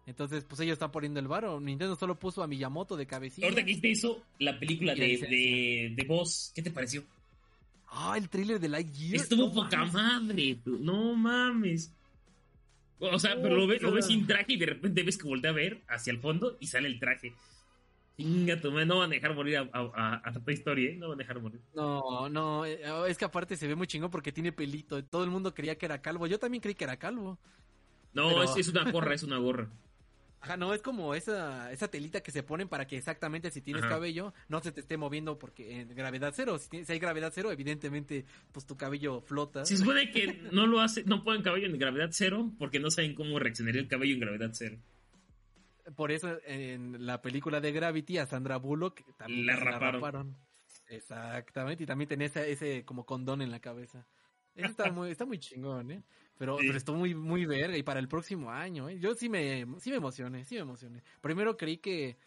S1: Entonces, pues ellos están poniendo el varo. Nintendo solo puso a Miyamoto de cabecilla.
S2: Ahorita que hizo la película de, de, de Boss, ¿qué te pareció?
S1: Ah, el tráiler de Lightyear.
S2: Estuvo poca madre, no mames. O sea, pero lo ves, lo ves sin traje y de repente ves que voltea a ver hacia el fondo y sale el traje. Chinga tu no van a dejar morir a, a, a, Toy Story, ¿eh? No van a dejar morir.
S1: No, no, eh, es que aparte se ve muy chingón porque tiene pelito. Todo el mundo creía que era calvo. Yo también creí que era calvo.
S2: No, es, es, una gorra, es una gorra.
S1: Ajá, no, es como esa, esa telita que se ponen para que exactamente si tienes cabello no se te esté moviendo porque en gravedad cero, si, hay gravedad cero, evidentemente pues tu cabello flota.
S2: Se supone que no lo hace, no ponen cabello en gravedad cero porque no saben cómo reaccionaría el cabello en gravedad cero.
S1: Por eso en la película de Gravity a Sandra Bullock
S2: también la raparon.
S1: Exactamente, y también tenía ese, ese como condón en la cabeza. está muy, está muy chingón, ¿eh? Pero, pero estuvo muy, muy verga y para el próximo año, ¿eh? Yo sí me, sí me emocioné, sí me emocioné. Primero creí que...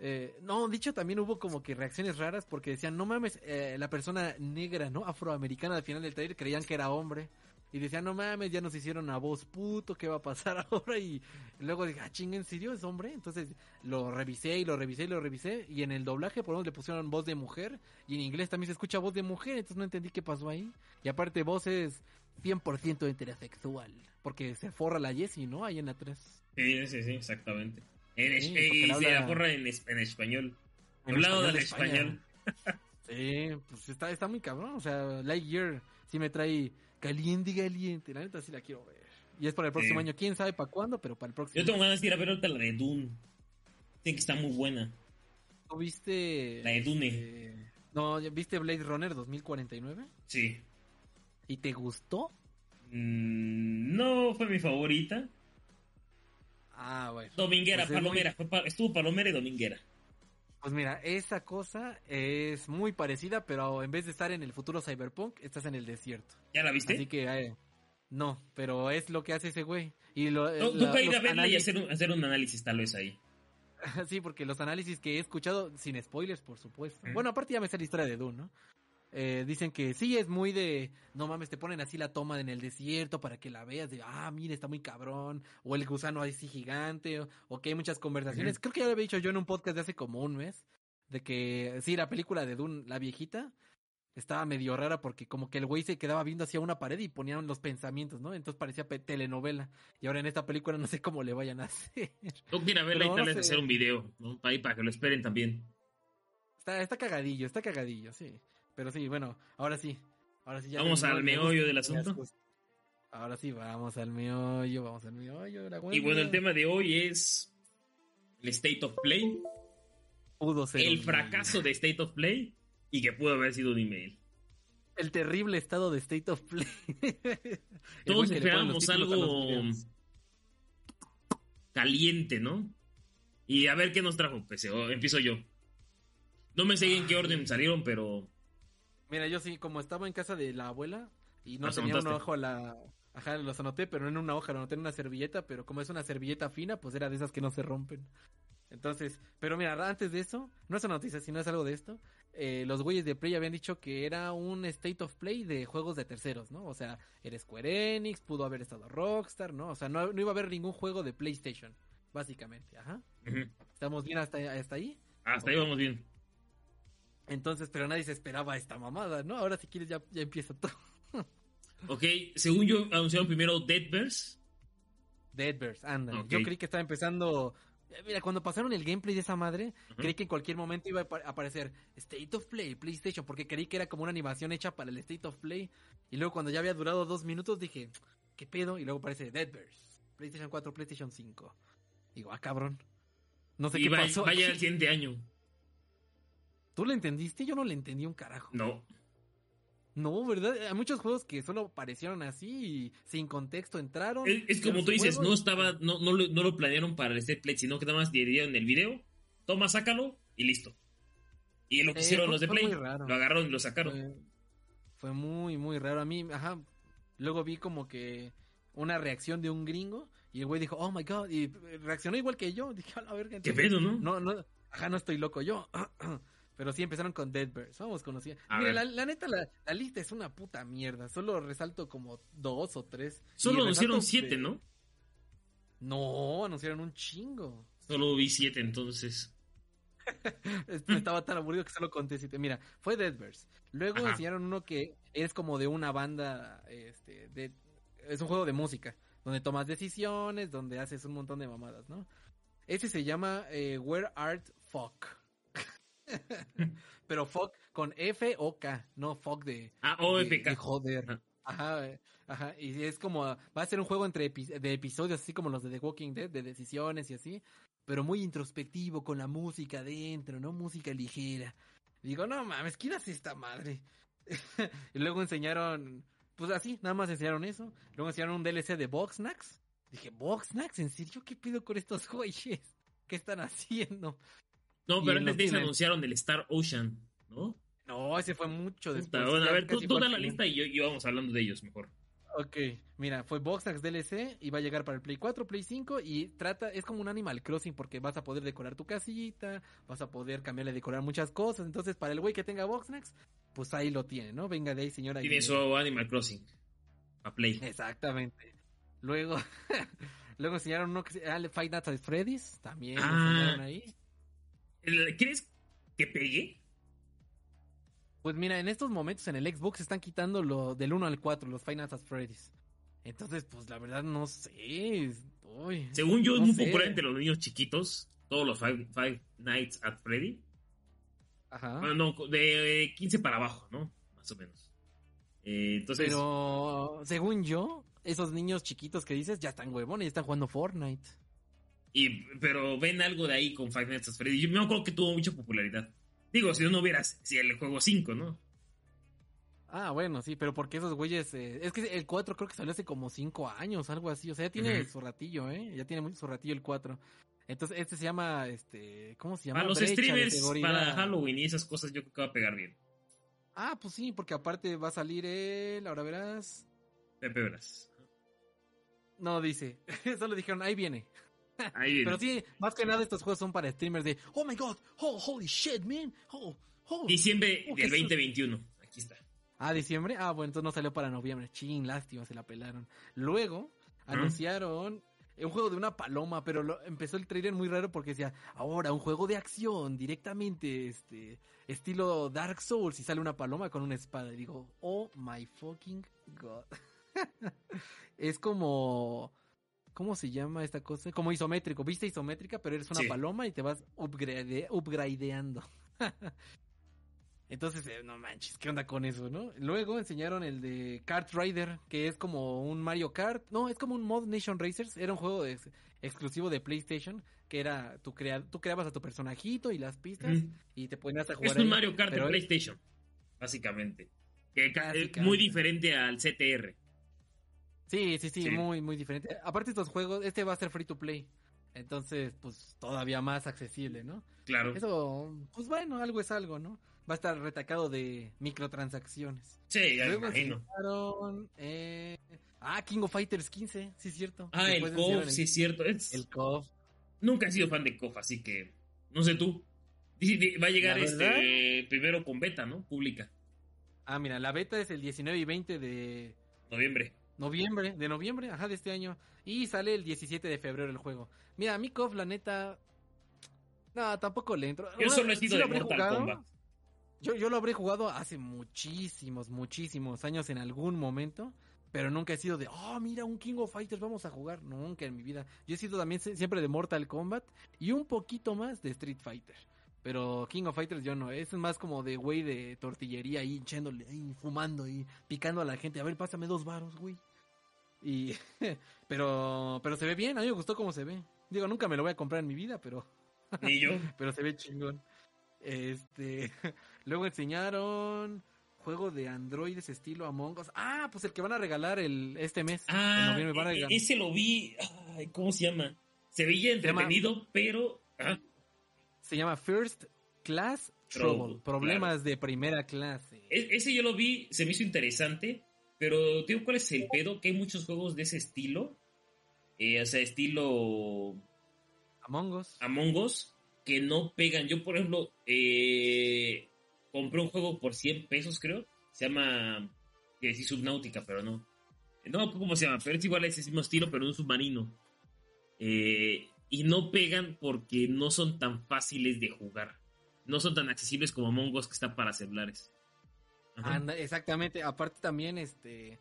S1: Eh, no, dicho también hubo como que reacciones raras porque decían, no mames, eh, la persona negra, ¿no? Afroamericana al final del trailer creían que era hombre. Y decían, no mames, ya nos hicieron a voz puto, ¿qué va a pasar ahora? Y luego dije, ah, ching, ¿en serio es hombre? Entonces lo revisé y lo revisé y lo revisé. Y en el doblaje, por lo menos le pusieron voz de mujer. Y en inglés también se escucha voz de mujer, entonces no entendí qué pasó ahí. Y aparte, voces 100% heterosexual. Porque se forra la Jessie, ¿no? Ahí en la 3.
S2: Sí, sí, sí, exactamente. En sí, y se forra en, en español. En Hablado del español.
S1: sí, pues está, está muy cabrón. O sea, Lightyear sí me trae caliente, caliente. La neta sí la quiero ver. Y es para el próximo año. Quién sabe para cuándo, pero para el próximo
S2: Yo tengo ganas de ir a ver ahorita la de Dune. Que está muy buena.
S1: ¿Tú viste.
S2: La de Dune. Eh,
S1: no, ¿viste Blade Runner 2049?
S2: Sí.
S1: ¿Y te gustó?
S2: Mm, no fue mi favorita.
S1: Ah, bueno.
S2: Dominguera, pues Palomera. estuvo Palomera y Dominguera.
S1: Pues mira, esa cosa es muy parecida, pero en vez de estar en el futuro cyberpunk, estás en el desierto.
S2: ¿Ya la viste?
S1: Así que, eh, no, pero es lo que hace ese güey. Y lo,
S2: no, la, ir a verla y hacer un, hacer un análisis tal vez ahí.
S1: sí, porque los análisis que he escuchado, sin spoilers, por supuesto. Bueno, aparte ya me sé la historia de Dune, ¿no? Eh, dicen que sí es muy de, no mames, te ponen así la toma en el desierto para que la veas, de, ah, mire, está muy cabrón, o el gusano así gigante, o, que hay muchas conversaciones. Creo que ya lo había dicho yo en un podcast de hace como un mes, de que sí, la película de Dune, la viejita, estaba medio rara porque como que el güey se quedaba viendo hacia una pared y ponían los pensamientos, ¿no? Entonces parecía telenovela. Y ahora en esta película no sé cómo le vayan a hacer.
S2: Tú quieres verla y tal vez hacer un video, ¿no? Ahí para que lo esperen también.
S1: Está, está cagadillo, está cagadillo, sí. Pero sí, bueno, ahora sí. Ahora sí
S2: ya vamos al meollo del asunto.
S1: Ahora sí, vamos al meollo, vamos al meollo.
S2: y bueno, el tema de hoy es el State of Play.
S1: Pudo ser.
S2: El fracaso de State of Play y que pudo haber sido un email.
S1: El terrible estado de State of Play.
S2: Todos esperábamos algo caliente, ¿no? Y a ver qué nos trajo, pues, empiezo yo. No me sé en qué orden salieron, pero
S1: Mira, yo sí, como estaba en casa de la abuela, y no tenía un ojo a la... Ajá, los anoté, pero no en una hoja, lo anoté en una servilleta, pero como es una servilleta fina, pues era de esas que no se rompen. Entonces, pero mira, antes de eso, no es una noticia, sino es algo de esto. eh, los güeyes de Play habían dicho que era un state of play de juegos de terceros, ¿no? O sea, era Square Enix, pudo haber estado Rockstar, ¿no? O sea, no, no iba a haber ningún juego de PlayStation, básicamente, ajá. ¿Estamos bien hasta, hasta ahí?
S2: Hasta ahí vamos bien.
S1: Entonces, pero nadie se esperaba esta mamada, ¿no? Ahora si quieres ya, ya empieza todo.
S2: Ok, según yo, anunciaron primero Deadverse.
S1: Deadverse, anda. Yo creí que estaba empezando. eh, Mira, cuando pasaron el gameplay de esa madre, creí que en cualquier momento iba a apa- aparecer State of Play, PlayStation, porque creí que era como una animación hecha para el State of Play. Y luego cuando ya había durado dos minutos dije, ¿qué pedo? Y luego aparece Deadverse, PlayStation 4, PlayStation 5. Digo, ah, cabrón. No sé
S2: Y
S1: qué
S2: vaya,
S1: pasó.
S2: vaya
S1: aquí.
S2: el siguiente año.
S1: ¿Tú lo entendiste? Yo no le entendí un carajo.
S2: No.
S1: No, ¿verdad? Hay muchos juegos que solo aparecieron así y sin contexto entraron.
S2: Es, es como tú dices, no estaba, no, no, lo, no lo planearon para el State Play, sino que nada más dieron el video, toma, sácalo y listo. Y lo que
S1: Eh,
S2: hicieron
S1: fue-
S2: los de Play, lo agarraron y lo sacaron.
S1: Fue, fue muy, muy raro. A mí, ajá. Luego vi como que una reacción de un gringo y el güey dijo, oh my god, y reaccionó igual que yo. Dije, a la verga.
S2: ¿Qué pedo, no?
S1: No, no, ajá, no estoy loco yo. Pero sí empezaron con Deadverse. Vamos conociendo. Mira, la, la neta, la, la lista es una puta mierda. Solo resalto como dos o tres.
S2: Solo anunciaron siete,
S1: de-
S2: ¿no?
S1: No, anunciaron un chingo.
S2: Solo vi siete entonces.
S1: Este, Estaba tan aburrido que solo conté siete. Mira, fue Deadverse. Luego
S2: Ajá.
S1: enseñaron uno que es como de una banda, este, de, es un juego de música, donde tomas decisiones, donde haces un montón de mamadas, ¿no? Ese se llama eh, Where Art Fuck. Pero fuck con F o K, no fuck de,
S2: Ah,
S1: de-
S2: OFK.
S1: de joder.
S2: Ah.
S1: Ajá, ajá. Y es como, va a ser un juego entre epi- de episodios, así como los de The Walking Dead, de decisiones y así, pero muy introspectivo, con la música dentro, ¿no? Música ligera. Digo, no mames, ¿quién hace esta madre? y luego enseñaron, pues así, nada más enseñaron eso. Luego enseñaron un DLC de Boxnax. Dije, ¿Boxnax? ¿En serio? ¿Qué pido con estos güeyes? ¿Qué están haciendo?
S2: No, pero antes de eso anunciaron el Star Ocean, ¿no?
S1: No, ese fue mucho
S2: Puta,
S1: después.
S2: bueno, a ver, tú, tú da la lista y yo, y vamos hablando de ellos mejor.
S1: Ok, mira, fue Boxnax DLC y va a llegar para el Play 4, Play 5 y trata, es como un Animal Crossing porque vas a poder decorar tu casita, vas a poder cambiarle decorar muchas cosas, entonces para el güey que tenga Boxnax, pues ahí lo tiene, ¿no? Venga de ahí, señora.
S2: Tiene su Animal Crossing. A Play.
S1: Exactamente. Luego, luego enseñaron uno que se ah, Five Nights at Freddy's, también
S2: Ah.
S1: enseñaron ahí.
S2: ¿Crees que pegue?
S1: Pues mira, en estos momentos en el Xbox están quitando lo del 1 al 4, los Five Nights at Freddy's. Entonces, pues la verdad no sé. Uy,
S2: Según yo, es muy
S1: sé.
S2: popular entre los niños chiquitos. Todos los Five, Five Nights at Freddy.
S1: Ajá.
S2: Bueno, no, de 15 para abajo, ¿no? Más o menos. Eh, entonces,
S1: Pero según yo, esos niños chiquitos que dices ya están huevones y están jugando Fortnite.
S2: Y, pero ven algo de ahí con Five Nights at Freddy. Yo me acuerdo que tuvo mucha popularidad. Digo, si no hubieras, si el juego 5, ¿no?
S1: Ah, bueno, sí, pero porque esos güeyes. eh, es que el 4 creo que salió hace como 5 años, algo así. O sea, ya tiene su ratillo, ¿eh? Ya tiene muy- su ratillo el 4. Entonces, este se llama. este ¿Cómo se llama?
S2: Para los
S1: Brecha
S2: streamers, para Halloween y esas cosas, yo creo que va a pegar bien.
S1: Ah, pues sí, porque aparte va a salir él. Ahora verás.
S2: Pepe verás.
S1: No dice. Solo dijeron, ahí viene.
S2: Ahí.
S1: Pero sí, más que nada estos juegos son para streamers de. Oh my god, oh, holy shit, man. Oh, oh.
S2: Diciembre
S1: Oh,
S2: del
S1: susto.
S2: 2021. Aquí está.
S1: Ah, diciembre. Ah, bueno, entonces no salió para noviembre. Chin, lástima, se la pelaron. Luego
S2: Ah.
S1: anunciaron un juego de una paloma, pero lo- empezó el trailer muy raro porque decía, ahora un juego de acción directamente, este, estilo Dark Souls y sale una paloma con una espada. Y digo, oh my fucking god. es como... ¿Cómo se llama esta cosa? Como isométrico. ¿Viste isométrica? Pero eres una
S2: Sí.
S1: paloma y te vas upgrade- upgradeando. Entonces, eh, no manches, ¿qué onda con eso, no? Luego enseñaron el de Kart Rider, que es como un Mario Kart. No, es como un Mod Nation Racers. Era un juego ex- exclusivo de PlayStation, que era, tú, crea, tú creabas a tu personajito y las pistas y te ponías a jugar
S2: Es un
S1: ahí.
S2: Mario Kart de PlayStation, básicamente. Que ca- es
S1: Básicamente.
S2: muy diferente al CTR.
S1: Sí, sí, sí,
S2: Sí.
S1: muy, muy diferente. Aparte estos juegos, este va a ser free to play. Entonces, pues todavía más accesible, ¿no?
S2: Claro.
S1: Eso, pues bueno, algo es algo, ¿no? va a estar retacado de microtransacciones.
S2: Sí, ya me imagino.
S1: eh, Ah, King of Fighters 15, sí es cierto.
S2: Ah, el KOF, sí es cierto. Es-
S1: El KOF.
S2: Nunca he sido fan de KOF, así que no sé tú. Va a llegar este primero con beta, ¿no? Pública,
S1: Ah, mira, la beta es el 19 y 20 de
S2: noviembre.
S1: Noviembre, de noviembre, ajá, de este año. Y sale el 17 de febrero el juego. Mira, a mí KOF, la neta... No, tampoco le entro.
S2: Yo solo he
S1: sí
S2: sido
S1: lo
S2: de Mortal
S1: jugado.
S2: Kombat.
S1: Yo, yo lo habré jugado hace muchísimos, muchísimos años en algún momento, pero nunca he sido de, oh, mira, un King of Fighters, vamos a jugar. Nunca en mi vida. Yo he sido también siempre de Mortal Kombat y un poquito más de Street Fighter. Pero King of Fighters yo no, es más como de güey de tortillería ahí, echándole, ahí, fumando y picando a la gente. A ver, pásame dos varos, güey. Y, pero, pero se ve bien, a mí me gustó cómo se ve. Digo, nunca me lo voy a comprar en mi vida, pero
S2: Ni yo.
S1: pero se ve chingón. Este, luego enseñaron juego de androides estilo Among Us. Ah, pues el que van a regalar el este mes. en
S2: Ah,
S1: noviembre van a
S2: e-
S1: regalar.
S2: ese lo vi. Ay, ¿Cómo se llama? Se veía
S1: llama-
S2: entretenido, pero. ah,
S1: Se llama First Class
S2: Trouble,
S1: Trouble. Problemas de primera clase.
S2: e- ese yo lo vi, se me hizo interesante. Pero, tío, ¿cuál es el pedo? Que hay muchos juegos de ese estilo. Eh, o sea, estilo
S1: Among Us.
S2: Among Us que no pegan. Yo, por ejemplo, eh, compré un juego por 100 pesos, creo. Se llama. Que sí, Subnautica, pero no. No cómo se llama, pero es igual a ese mismo estilo, pero en un submarino. Eh, y no pegan porque no son tan fáciles de jugar. No son tan accesibles como Among Us que está para celulares.
S1: Exactamente. Aparte también, este.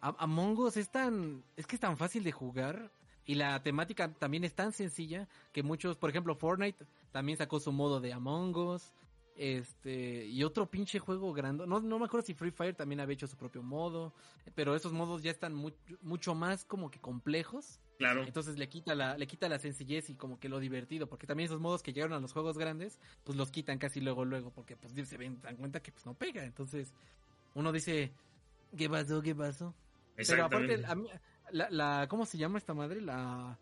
S1: Among Us es tan. Es que es tan fácil de jugar. Y la temática también es tan sencilla que muchos, por ejemplo, Fortnite también sacó su modo de Among Us. Este, y otro pinche juego grande. No, no me acuerdo si Free Fire también había hecho su propio modo. Pero esos modos ya están mu- mucho más como que complejos.
S2: Claro.
S1: Entonces le quita la, le quita la sencillez y como que lo divertido. Porque también esos modos que llegaron a los juegos grandes, pues los quitan casi luego, luego. Porque pues se ven, dan cuenta que pues no pega. Entonces, uno dice, ¿qué pasó? ¿Qué pasó? Pero aparte,
S2: Exactamente.
S1: a mí, la, la, ¿cómo se llama esta madre? La,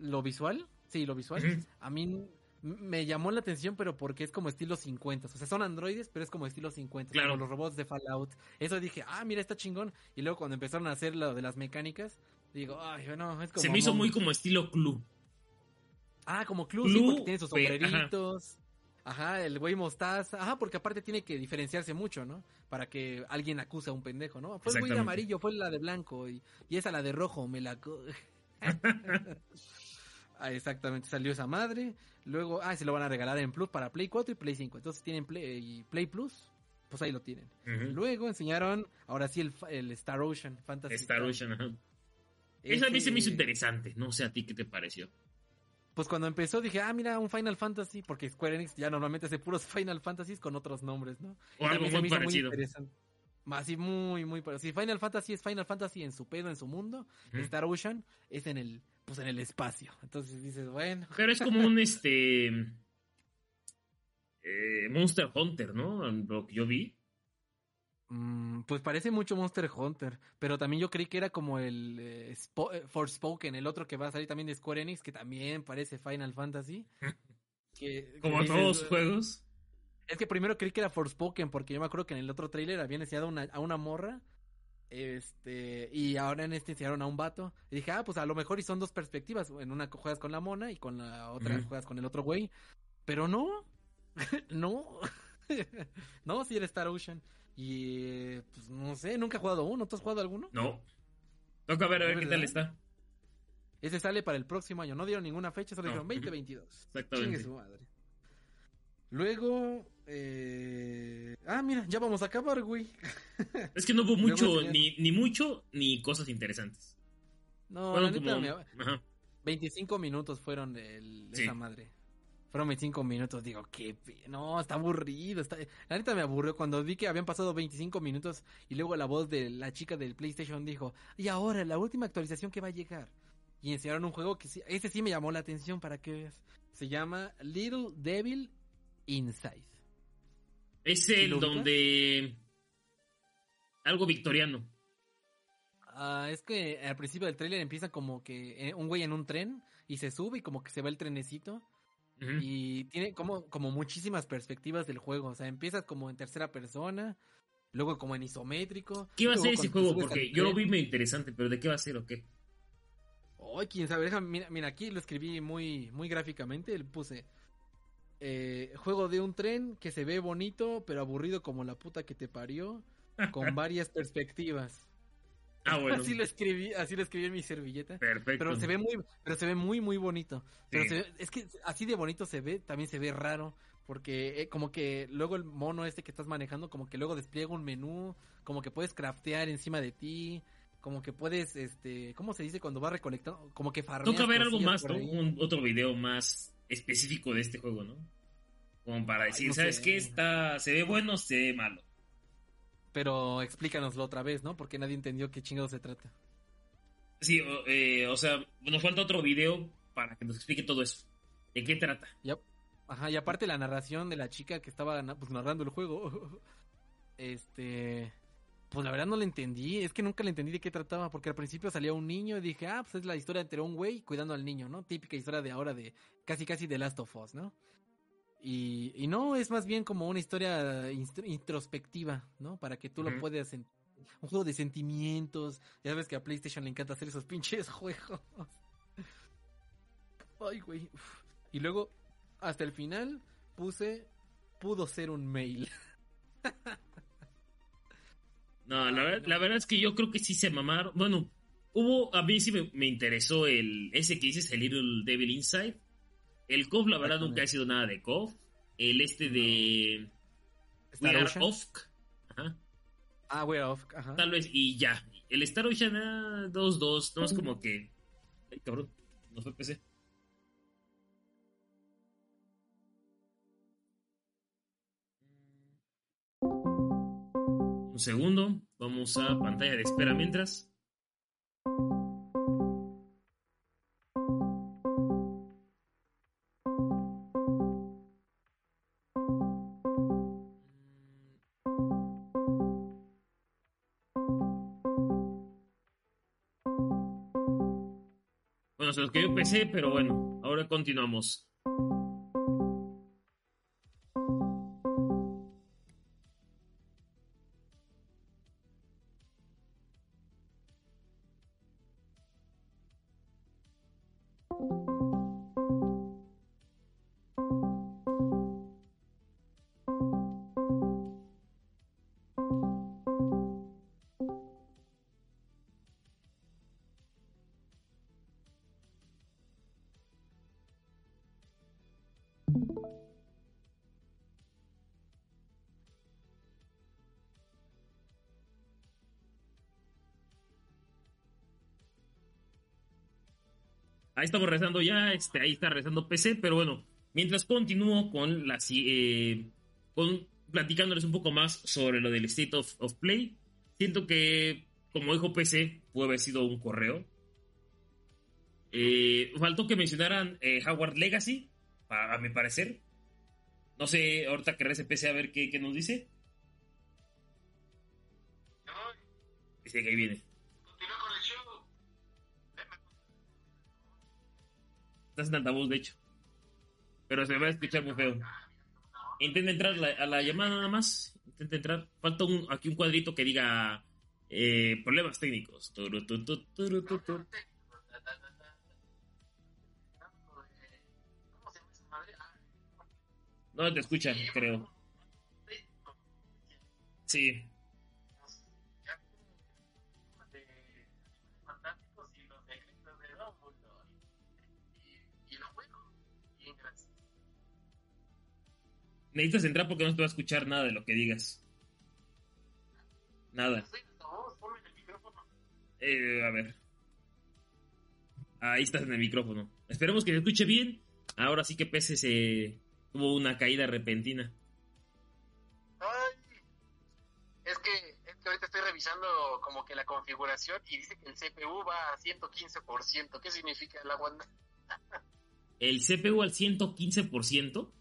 S1: lo visual. Sí, lo visual. A mí me llamó la atención, pero porque es como estilo 50. O sea, son androides, pero es como estilo 50.
S2: Claro.
S1: Como los robots de Fallout. Eso dije, ah, mira, está chingón. Y luego cuando empezaron a hacer lo de las mecánicas, digo, ay, bueno, es como.
S2: Se me hizo muy
S1: Us".
S2: como estilo Clue.
S1: Ah, como Clue, sí,
S2: Clue,
S1: porque tiene sus
S2: ajá.
S1: sombreritos. Ajá, el güey mostaza. Ajá, porque aparte tiene que diferenciarse mucho, ¿no? Para que alguien acuse a un pendejo, ¿no? Fue el güey de amarillo, fue la de blanco y, y esa la de rojo, me la... ah, exactamente, salió esa madre. Luego, ah, se lo van a regalar en Plus para Play 4 y Play 5. Entonces tienen Play, Play Plus, pues ahí lo tienen. Luego enseñaron, ahora sí, el, el Star Ocean Fantasy.
S2: Star. Ocean, ajá. Eso a mí se me hizo interesante. No sé a ti qué te pareció.
S1: Pues cuando empezó dije, ah, mira, un Final Fantasy, porque Square Enix ya normalmente hace puros Final Fantasies con otros nombres, ¿no?
S2: O
S1: Y
S2: algo muy parecido.
S1: interesante. Así muy, muy parecido. Si Final Fantasy es Final Fantasy en su pedo, en su mundo. Star Ocean es en el, pues en el espacio. Entonces dices, bueno,
S2: Pero es como un este. eh, Monster Hunter, ¿no? Lo que yo vi.
S1: Mm, pues parece mucho Monster Hunter, pero también yo creí que era como el eh, eh, Forspoken, el otro que va a salir también de Square Enix, que también parece Final Fantasy. Que,
S2: Como
S1: que
S2: todos los
S1: dices,
S2: juegos.
S1: Es que primero creí que era Forspoken, porque yo me acuerdo que en el otro tráiler habían enseñado una, a una morra. Este, y ahora en este enseñaron a un vato. Y dije, ah, pues a lo mejor y son dos perspectivas. En una juegas con la mona y con la otra juegas con el otro güey. Pero no, no, no, si era Star Ocean. Y pues no sé, nunca he jugado uno. ¿Tú has jugado alguno?
S2: No. Toca ver a ver qué tal está.
S1: Ese sale para el próximo año. No dieron ninguna fecha, solo
S2: No.
S1: dijeron 2022. Chingue
S2: Exactamente.
S1: su madre. Luego, eh... ah, mira, ya vamos a acabar, güey.
S2: Es que no hubo mucho, ni, ni mucho, ni cosas interesantes.
S1: No, la neta,
S2: como.
S1: me-
S2: Ajá.
S1: 25 minutos fueron de el- de
S2: Sí.
S1: esa madre. Fueron 25 minutos, digo, qué no, está aburrido, está... La neta me aburrió cuando vi que habían pasado 25 minutos y luego la voz de la chica del PlayStation dijo, y ahora la última actualización que va a llegar. Y enseñaron un juego que sí, ese sí me llamó la atención para que veas. Se llama Little Devil Inside.
S2: Es el donde. Algo victoriano.
S1: Ah, es que al principio del tráiler empieza como que eh, un güey en un tren y se sube y como que se va el trenecito Y tiene como, como muchísimas perspectivas del juego. O sea, empiezas como en tercera persona, luego como en isométrico.
S2: ¿Qué va a ser ese juego? Porque yo lo vi muy interesante, pero ¿de qué va a ser o qué?
S1: Ay, quién sabe, déjame- mira, mira, aquí lo escribí muy, muy gráficamente, le puse eh, juego de un tren que se ve bonito, pero aburrido como la puta que te parió, con varias perspectivas.
S2: Ah, bueno.
S1: Así lo escribí, así lo escribí en mi servilleta.
S2: Perfecto.
S1: Pero se ve muy, pero se ve muy, muy bonito. Pero
S2: Sí.
S1: se ve- es que así de bonito se ve, también se ve raro. Porque eh, como que luego el mono este que estás manejando, como que luego despliega un menú, como que puedes craftear encima de ti, como que puedes, este, ¿cómo se dice cuando vas recolectando? Como que farmeas
S2: Toca ver algo más, ¿no? Un, otro video más específico de este juego, ¿no? Como para
S1: Ay,
S2: decir,
S1: no
S2: ¿sabes
S1: sé.
S2: qué? Está, se ve bueno, se ve malo.
S1: Pero explícanoslo otra vez, ¿no? Porque nadie entendió qué chingado se trata.
S2: Sí, o, eh, o sea, nos falta otro video para que nos explique todo eso. ¿De qué trata?
S1: Ya- Ajá, y aparte la narración de la chica que estaba pues, narrando el juego. este. Pues la verdad no le entendí. Es que nunca le entendí de qué trataba. Porque al principio salía un niño y dije, ah, pues es la historia entre un güey cuidando al niño, ¿no? Típica historia de ahora de casi casi de Last of Us, ¿no? Y, y no, es más bien como una historia introspectiva, ¿no? Para que tú lo puedas. sen- Un juego de sentimientos. Ya sabes que a PlayStation le encanta hacer esos pinches juegos. Ay, güey. uf. Y luego, hasta el final, puse. Pudo ser un mail.
S2: No, la, ver- la verdad es que yo creo que sí se mamaron. Bueno, hubo, a mí sí me, me interesó el ese que dices, el Little Devil Inside. El KOF, la verdad, nunca ha sido nada de KOF. El este de We Are. Off. Ajá.
S1: Ah, we're off. Ajá.
S2: Tal vez, y ya. El Star Ocean, ah, 2-2. No es como que. Ay, cabrón. No fue PC. Un segundo. Vamos a pantalla de espera mientras. Los quedó PC, pero bueno, ahora continuamos. Estamos rezando ya, este, ahí está rezando PC, pero bueno, mientras continúo con la si- eh, con platicándoles un poco más sobre lo del State of, of Play, siento que, como dijo PC, puede haber sido un correo. Eh, faltó que mencionaran eh, Howard Legacy, a, a mi parecer. No sé, ahorita que rece PC a ver qué, qué nos dice. Dice que ahí viene. Estás en altavoz, de hecho. Pero se va a escuchar muy feo. Intenta entrar a la, llamada nada más. Intenta entrar. Falta un, aquí un cuadrito que diga eh, problemas técnicos. No te escuchan, creo. Sí. Necesitas entrar porque no te va a escuchar nada de lo que digas. Nada. Eh, a ver. Ahí estás en el micrófono. Esperemos que se escuche bien. Ahora sí que PC se tuvo una caída repentina.
S3: Ay, es que, es que ahorita estoy revisando como que la configuración y dice que el CPU va a 115%. ¿Qué significa la Wanda?
S2: El CPU al 115%.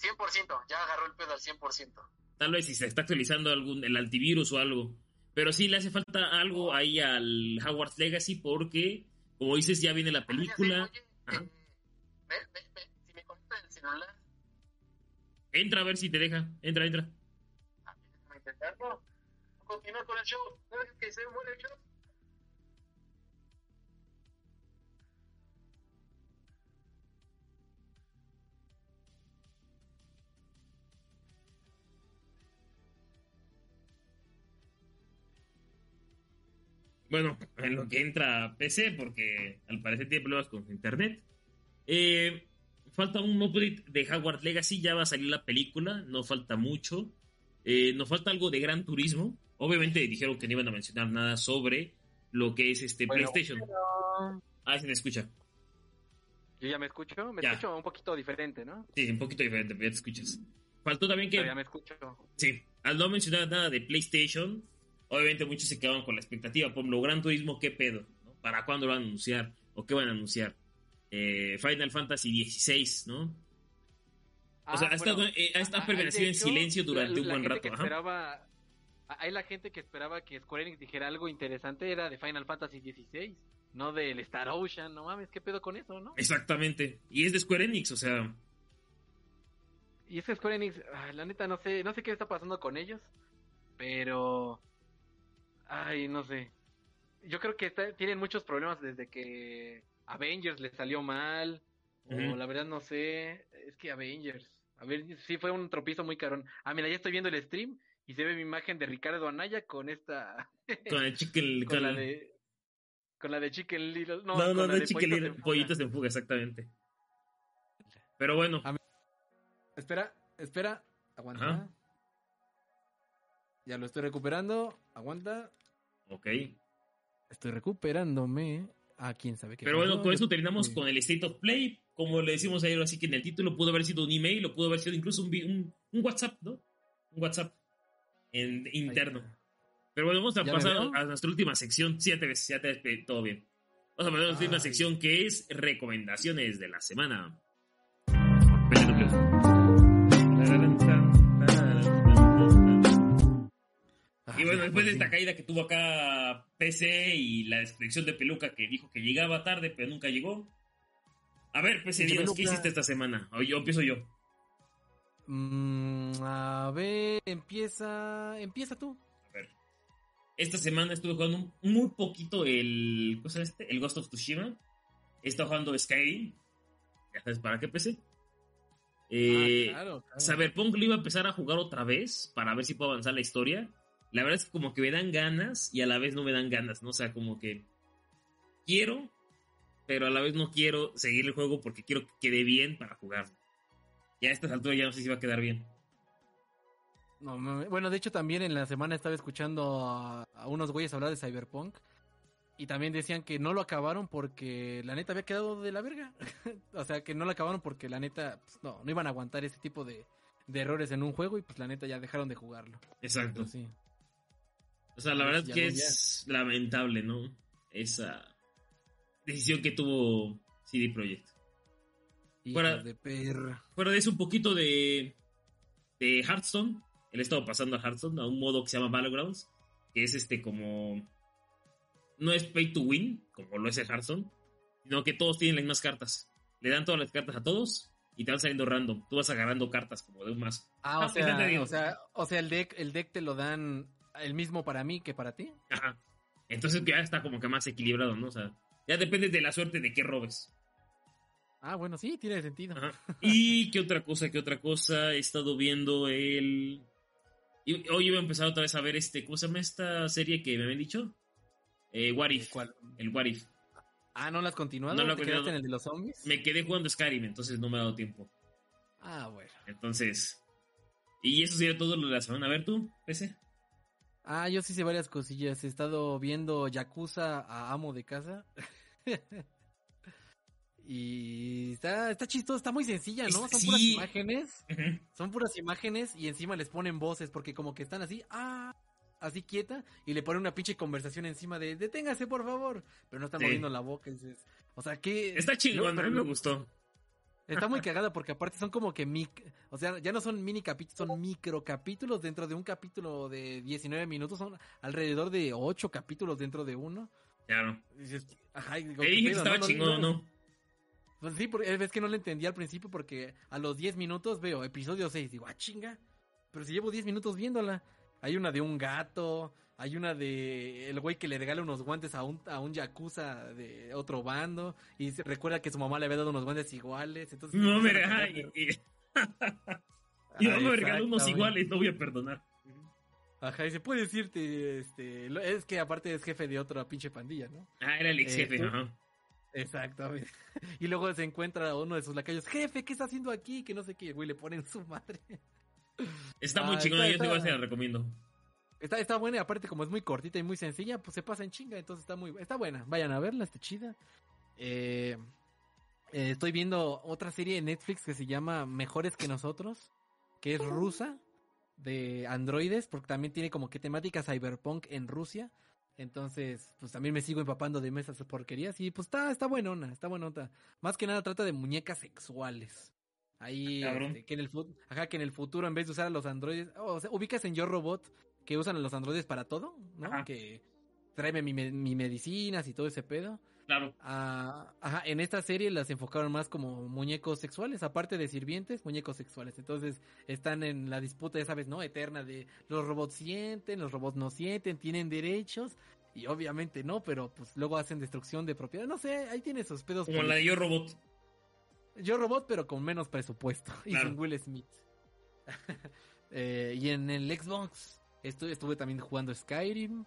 S3: 100%. Ya agarró el pedo al 100%.
S2: Tal vez si se está actualizando algún el antivirus o algo. Pero sí le hace falta algo ahí al Hogwarts Legacy porque Como dices, ya viene la
S3: Ah,
S2: película.
S3: oye,
S2: Ajá.
S3: eh, ve- ve- ve, si me conecto el celular,
S2: Entra a ver si te deja. Entra, entra.
S3: ah, déjame intentarlo. Continúa con el show. ¿No ves que se muere el show?
S2: Bueno, en lo que entra a PC, porque al parecer tiene problemas con su internet. Eh, falta un update de Hogwarts Legacy, ya va a salir la película, no falta mucho. Eh, nos falta algo de Gran Turismo. Obviamente dijeron que no iban a mencionar nada sobre lo que es este
S4: Bueno,
S2: PlayStation. Ah, se me escucha.
S4: Yo ya me escucho, me
S2: Ya.
S4: escucho un poquito diferente, ¿no?
S2: Sí, un poquito diferente, pero ya te escuchas. Faltó también que
S4: Pero ya me escucho.
S2: Sí, al no mencionar nada de PlayStation, obviamente muchos se quedaban con la expectativa. Por ejemplo, Gran Turismo, ¿qué pedo? ¿no? ¿Para cuándo lo van a anunciar? ¿O qué van a anunciar? Eh, Final Fantasy XVI, ¿no? O sea, ha estado- eh, ha estado
S4: ah,
S2: permanecido en silencio durante
S4: la-
S2: un buen rato,
S4: esperaba, hay la gente que esperaba que Square Enix dijera algo interesante era de Final Fantasy XVI, no del Star Ocean, no mames, qué pedo con eso, ¿no?
S2: Exactamente. Y es de Square Enix, o sea,
S4: Y es que Square Enix, ah, la neta no sé, no sé qué está pasando con ellos, pero ay, no sé. Yo creo que está- tienen muchos problemas desde que Avengers les salió mal o la verdad no sé, es que Avengers, a ver, sí fue un tropiezo muy carón. Ah, mira, ya estoy viendo el stream y se ve mi imagen de Ricardo Anaya con esta
S2: con el chicken...
S4: con
S2: con
S4: la de con la de Chicken Little, no,
S2: No,
S4: con
S2: no,
S4: la
S2: no,
S4: de
S2: Chicken Little. Pollitos en fuga, exactamente. Pero bueno,
S1: Espera, espera, aguanta.
S2: Ajá.
S1: Ya lo estoy recuperando, aguanta.
S2: ok.
S1: Estoy recuperándome. Ah, quién sabe qué.
S2: Pero bueno, con eso terminamos
S1: Sí.
S2: con el State of Play. Como le decimos ayer, así que en el título pudo haber sido un email o pudo haber sido incluso un, vi- un, un WhatsApp, ¿no? Un WhatsApp en, interno. Pero bueno, vamos a
S1: ¿Ya me
S2: pasar a nuestra última sección. Sí, ya te ves, ya te ves todo bien. Vamos a pasar a nuestra última sección que es recomendaciones de la semana. Y bueno, después de esta caída que tuvo acá PC y la descripción de Peluca que dijo que llegaba tarde, pero nunca llegó. A ver, PC, dinos, ¿qué hiciste esta semana? O yo empiezo yo.
S1: Mm, a ver, empieza. Empieza tú.
S2: A ver. Esta semana estuve jugando muy poquito el. ¿Cómo llama este? El Ghost of Tsushima. He estado jugando Skyrim. Ya sabes para qué PC. Eh,
S1: ah, claro, claro.
S2: Cyberpunk lo iba a empezar a jugar otra vez para ver si puedo avanzar la historia. La verdad es que como que me dan ganas y a la vez no me dan ganas, ¿no? O sea, como que quiero, pero a la vez no quiero seguir el juego porque quiero que quede bien para jugar. Ya a estas alturas ya no sé si va a quedar bien.
S1: No, bueno, de hecho también en la semana estaba escuchando a, a unos güeyes hablar de Cyberpunk y también decían que no lo acabaron porque la neta había quedado de la verga. o sea, que no lo acabaron porque la neta pues, no, no iban a aguantar ese tipo de, de errores en un juego y pues la neta ya dejaron de jugarlo.
S2: Exacto.
S1: Sí.
S2: O sea, la verdad
S1: Ya
S2: que
S1: no,
S2: es lamentable, ¿no? Esa decisión que tuvo CD Projekt. Fuera-
S1: de perra.
S2: Fuera de eso, un poquito de, de Hearthstone. Él estado pasando a Hearthstone a un modo que se llama Battlegrounds, que es este como... No es pay to win, como lo es el Hearthstone, sino que todos tienen las mismas cartas. Le dan todas las cartas a todos y te van saliendo random. Tú vas agarrando cartas como de un mazo.
S1: Ah,
S2: Ah,
S1: o
S2: pues,
S1: sea, o sea, o sea, el deck, el deck te lo dan el mismo para mí que para ti.
S2: Ajá. Entonces ya está como que más equilibrado, ¿no? O sea, ya depende de la suerte de qué robes.
S1: Ah, bueno, sí, tiene sentido.
S2: Ajá. Y qué otra cosa, qué otra cosa. He estado viendo el. Hoy iba a empezar otra vez a ver este. ¿Cómo se llama esta serie que me habían dicho? Eh, What If.
S1: ¿Cuál?
S2: El What If.
S1: Ah, ¿no lo has continuado?
S2: No lo he
S1: ¿Te quedaste
S2: continuado.
S1: en el de los zombies?
S2: Me quedé jugando Skyrim, entonces no me ha dado tiempo.
S1: Ah, bueno.
S2: Entonces. Y eso sería todo lo de la semana. A ver tú, PC.
S1: Ah, yo sí sé varias cosillas. He estado viendo Yakuza a amo de casa. y está, está chistoso, está muy sencilla, ¿no? Son puras imágenes. Son puras imágenes y encima les ponen voces porque como que están así, ah, así quieta y le ponen una pinche conversación encima de deténgase por favor, pero no están
S2: Sí.
S1: moviendo la boca. dices, o sea, que
S2: Está chingón,
S1: No, pero
S2: a mí me gustó.
S1: Está muy cagada porque aparte son como que mic, o sea, ya no son mini capítulos, son micro capítulos dentro de un capítulo de 19 minutos, son alrededor de 8 capítulos dentro de uno.
S2: Claro.
S1: Dices, ajá, y digo,
S2: Te
S1: ¿qué
S2: dije que
S1: pedo,
S2: estaba
S1: no?
S2: Chingón,
S1: no.
S2: ¿no?
S1: Pues sí, porque es que no le entendí al principio porque a los 10 minutos veo episodio 6, digo, ah, chinga. Pero si llevo 10 minutos viéndola. Hay una de un gato, hay una de el güey que le regala unos guantes a un, a un yakuza de otro bando y se recuerda que su mamá le había dado unos guantes iguales. Entonces,
S2: No, me y, y- no me regaló unos iguales, no voy a perdonar.
S1: Ajá, y se puede decirte, este, es que aparte es jefe de otra pinche pandilla, ¿no?
S2: Ah, era el ex jefe,
S1: Eh,
S2: ajá.
S1: Exactamente. Y luego se encuentra uno de sus lacayos, jefe, ¿qué está haciendo aquí? Que no sé qué, güey le ponen su madre.
S2: Está muy
S1: Ah,
S2: chingona,
S1: está-
S2: yo igual
S1: está-
S2: se la recomiendo.
S1: Está, está buena y aparte como es muy cortita y muy sencilla, pues se pasa en chinga, entonces está muy está buena. Vayan a verla, está chida. Eh, eh, estoy viendo otra serie en Netflix que se llama Mejores que nosotros, que es rusa, de androides, porque también tiene como que temática cyberpunk en Rusia. Entonces, pues también me sigo empapando de mesas porquerías y pues está, está buenona, está buenota. Más que nada trata de muñecas sexuales. Ahí,
S2: Cabrón.
S1: este, que en el ajá, que en el futuro en vez de usar a los androides, o sea, ubicas en Yo Robot que usan los androides para todo, ¿no?
S2: Ajá.
S1: Que tráeme mi, mi medicinas y todo ese pedo.
S2: Claro.
S1: Ah, ajá, en esta serie las enfocaron más como muñecos sexuales, aparte de sirvientes, muñecos sexuales. Entonces están en la disputa, ya sabes, ¿no? Eterna de los robots sienten, los robots no sienten, tienen derechos. Y obviamente no, pero pues luego hacen destrucción de propiedad. No sé, ahí tiene sus pedos.
S2: Como la de Yo Robot.
S1: Yo Robot, pero con menos presupuesto. Y sin Will Smith. Eh, y en el Xbox estuve, estuve también jugando Skyrim.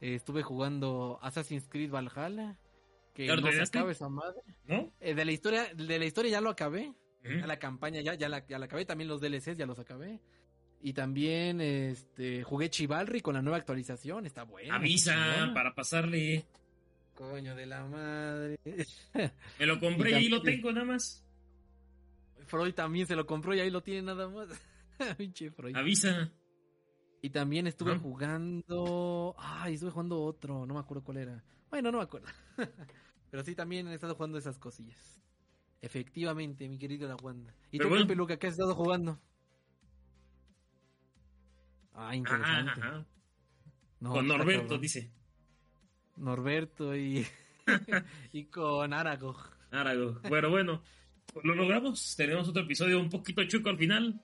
S1: eh, estuve jugando Assassin's Creed Valhalla. Que
S2: ¿Ya lo
S1: no se acaba esa madre.
S2: ¿No?
S1: Eh, de la historia, de la historia ya lo acabé. Ya la campaña ya, ya la, ya la acabé. También los DLCs ya los acabé. Y también este jugué Chivalry con la nueva actualización. Está bueno.
S2: Avisa para pasarle.
S1: Coño de la madre.
S2: Me lo compré
S1: Y
S2: y ahí lo tengo nada más.
S1: Freud también se lo compró y ahí lo tiene nada más.
S2: Avisa.
S1: Y también estuve jugando. Ay, estuve jugando otro, no me acuerdo cuál era. Bueno, no me acuerdo. Pero sí, también he estado jugando esas cosillas. Efectivamente, mi querido La Wanda. ¿Y
S2: Pero
S1: tú,
S2: bueno.
S1: Pepe Luca, qué has estado jugando? Ah, interesante.
S2: Ajá, ajá.
S1: No,
S2: Con Norberto,
S1: cabrón.
S2: dice.
S1: Norberto y. y con Aragog.
S2: Arago. Bueno, bueno. Lo logramos. Tenemos otro episodio un poquito chuco al final.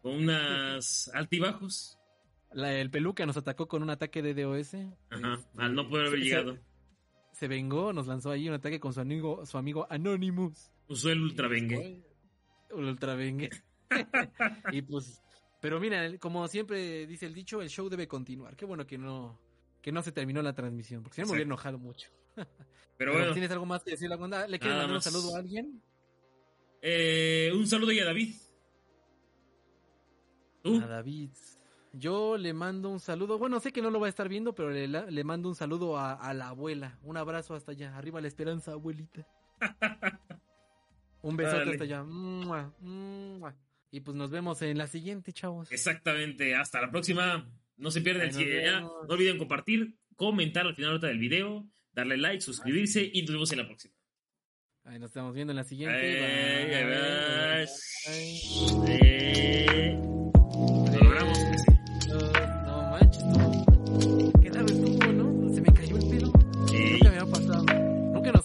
S2: Con unas altibajos.
S1: La- el Peluca nos atacó con un ataque de DOS.
S2: Ajá.
S1: Este,
S2: Al no poder haber
S1: se- se-
S2: llegado.
S1: Se vengó, nos lanzó ahí un ataque con su amigo, su amigo Anonymous.
S2: Usó el Ultra Vengue.
S1: El Ultra Vengue. y pues, pero mira, como siempre dice el dicho, el show debe continuar. Qué bueno que no, que no se terminó la transmisión, porque si no me hubiera enojado mucho.
S2: Pero bueno.
S1: ¿Tienes algo más que decir? ¿Le quieres mandar un saludo a alguien?
S2: eh, un saludo y a David. ¿Tú?
S1: A David. Yo le mando un saludo. Bueno, sé que no lo va a estar viendo, pero le, le mando un saludo a, a la abuela. Un abrazo hasta allá. Arriba la esperanza, abuelita. un besote hasta allá. Mua, mua. Y pues nos vemos en la siguiente, chavos.
S2: Exactamente. Hasta la próxima. No se pierdan. No olviden compartir, comentar al final del video, darle like, suscribirse y nos vemos en la próxima.
S1: Ahí nos estamos viendo en la siguiente.
S2: Ay,
S1: Bye.
S2: ay,
S1: Bye.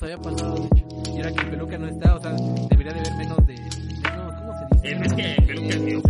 S1: Había pasado, de hecho. Y ahora que el peluca no está, o sea, debería de haber menos de. no, ¿Cómo se dice?
S2: Es que peluca es mi ojo.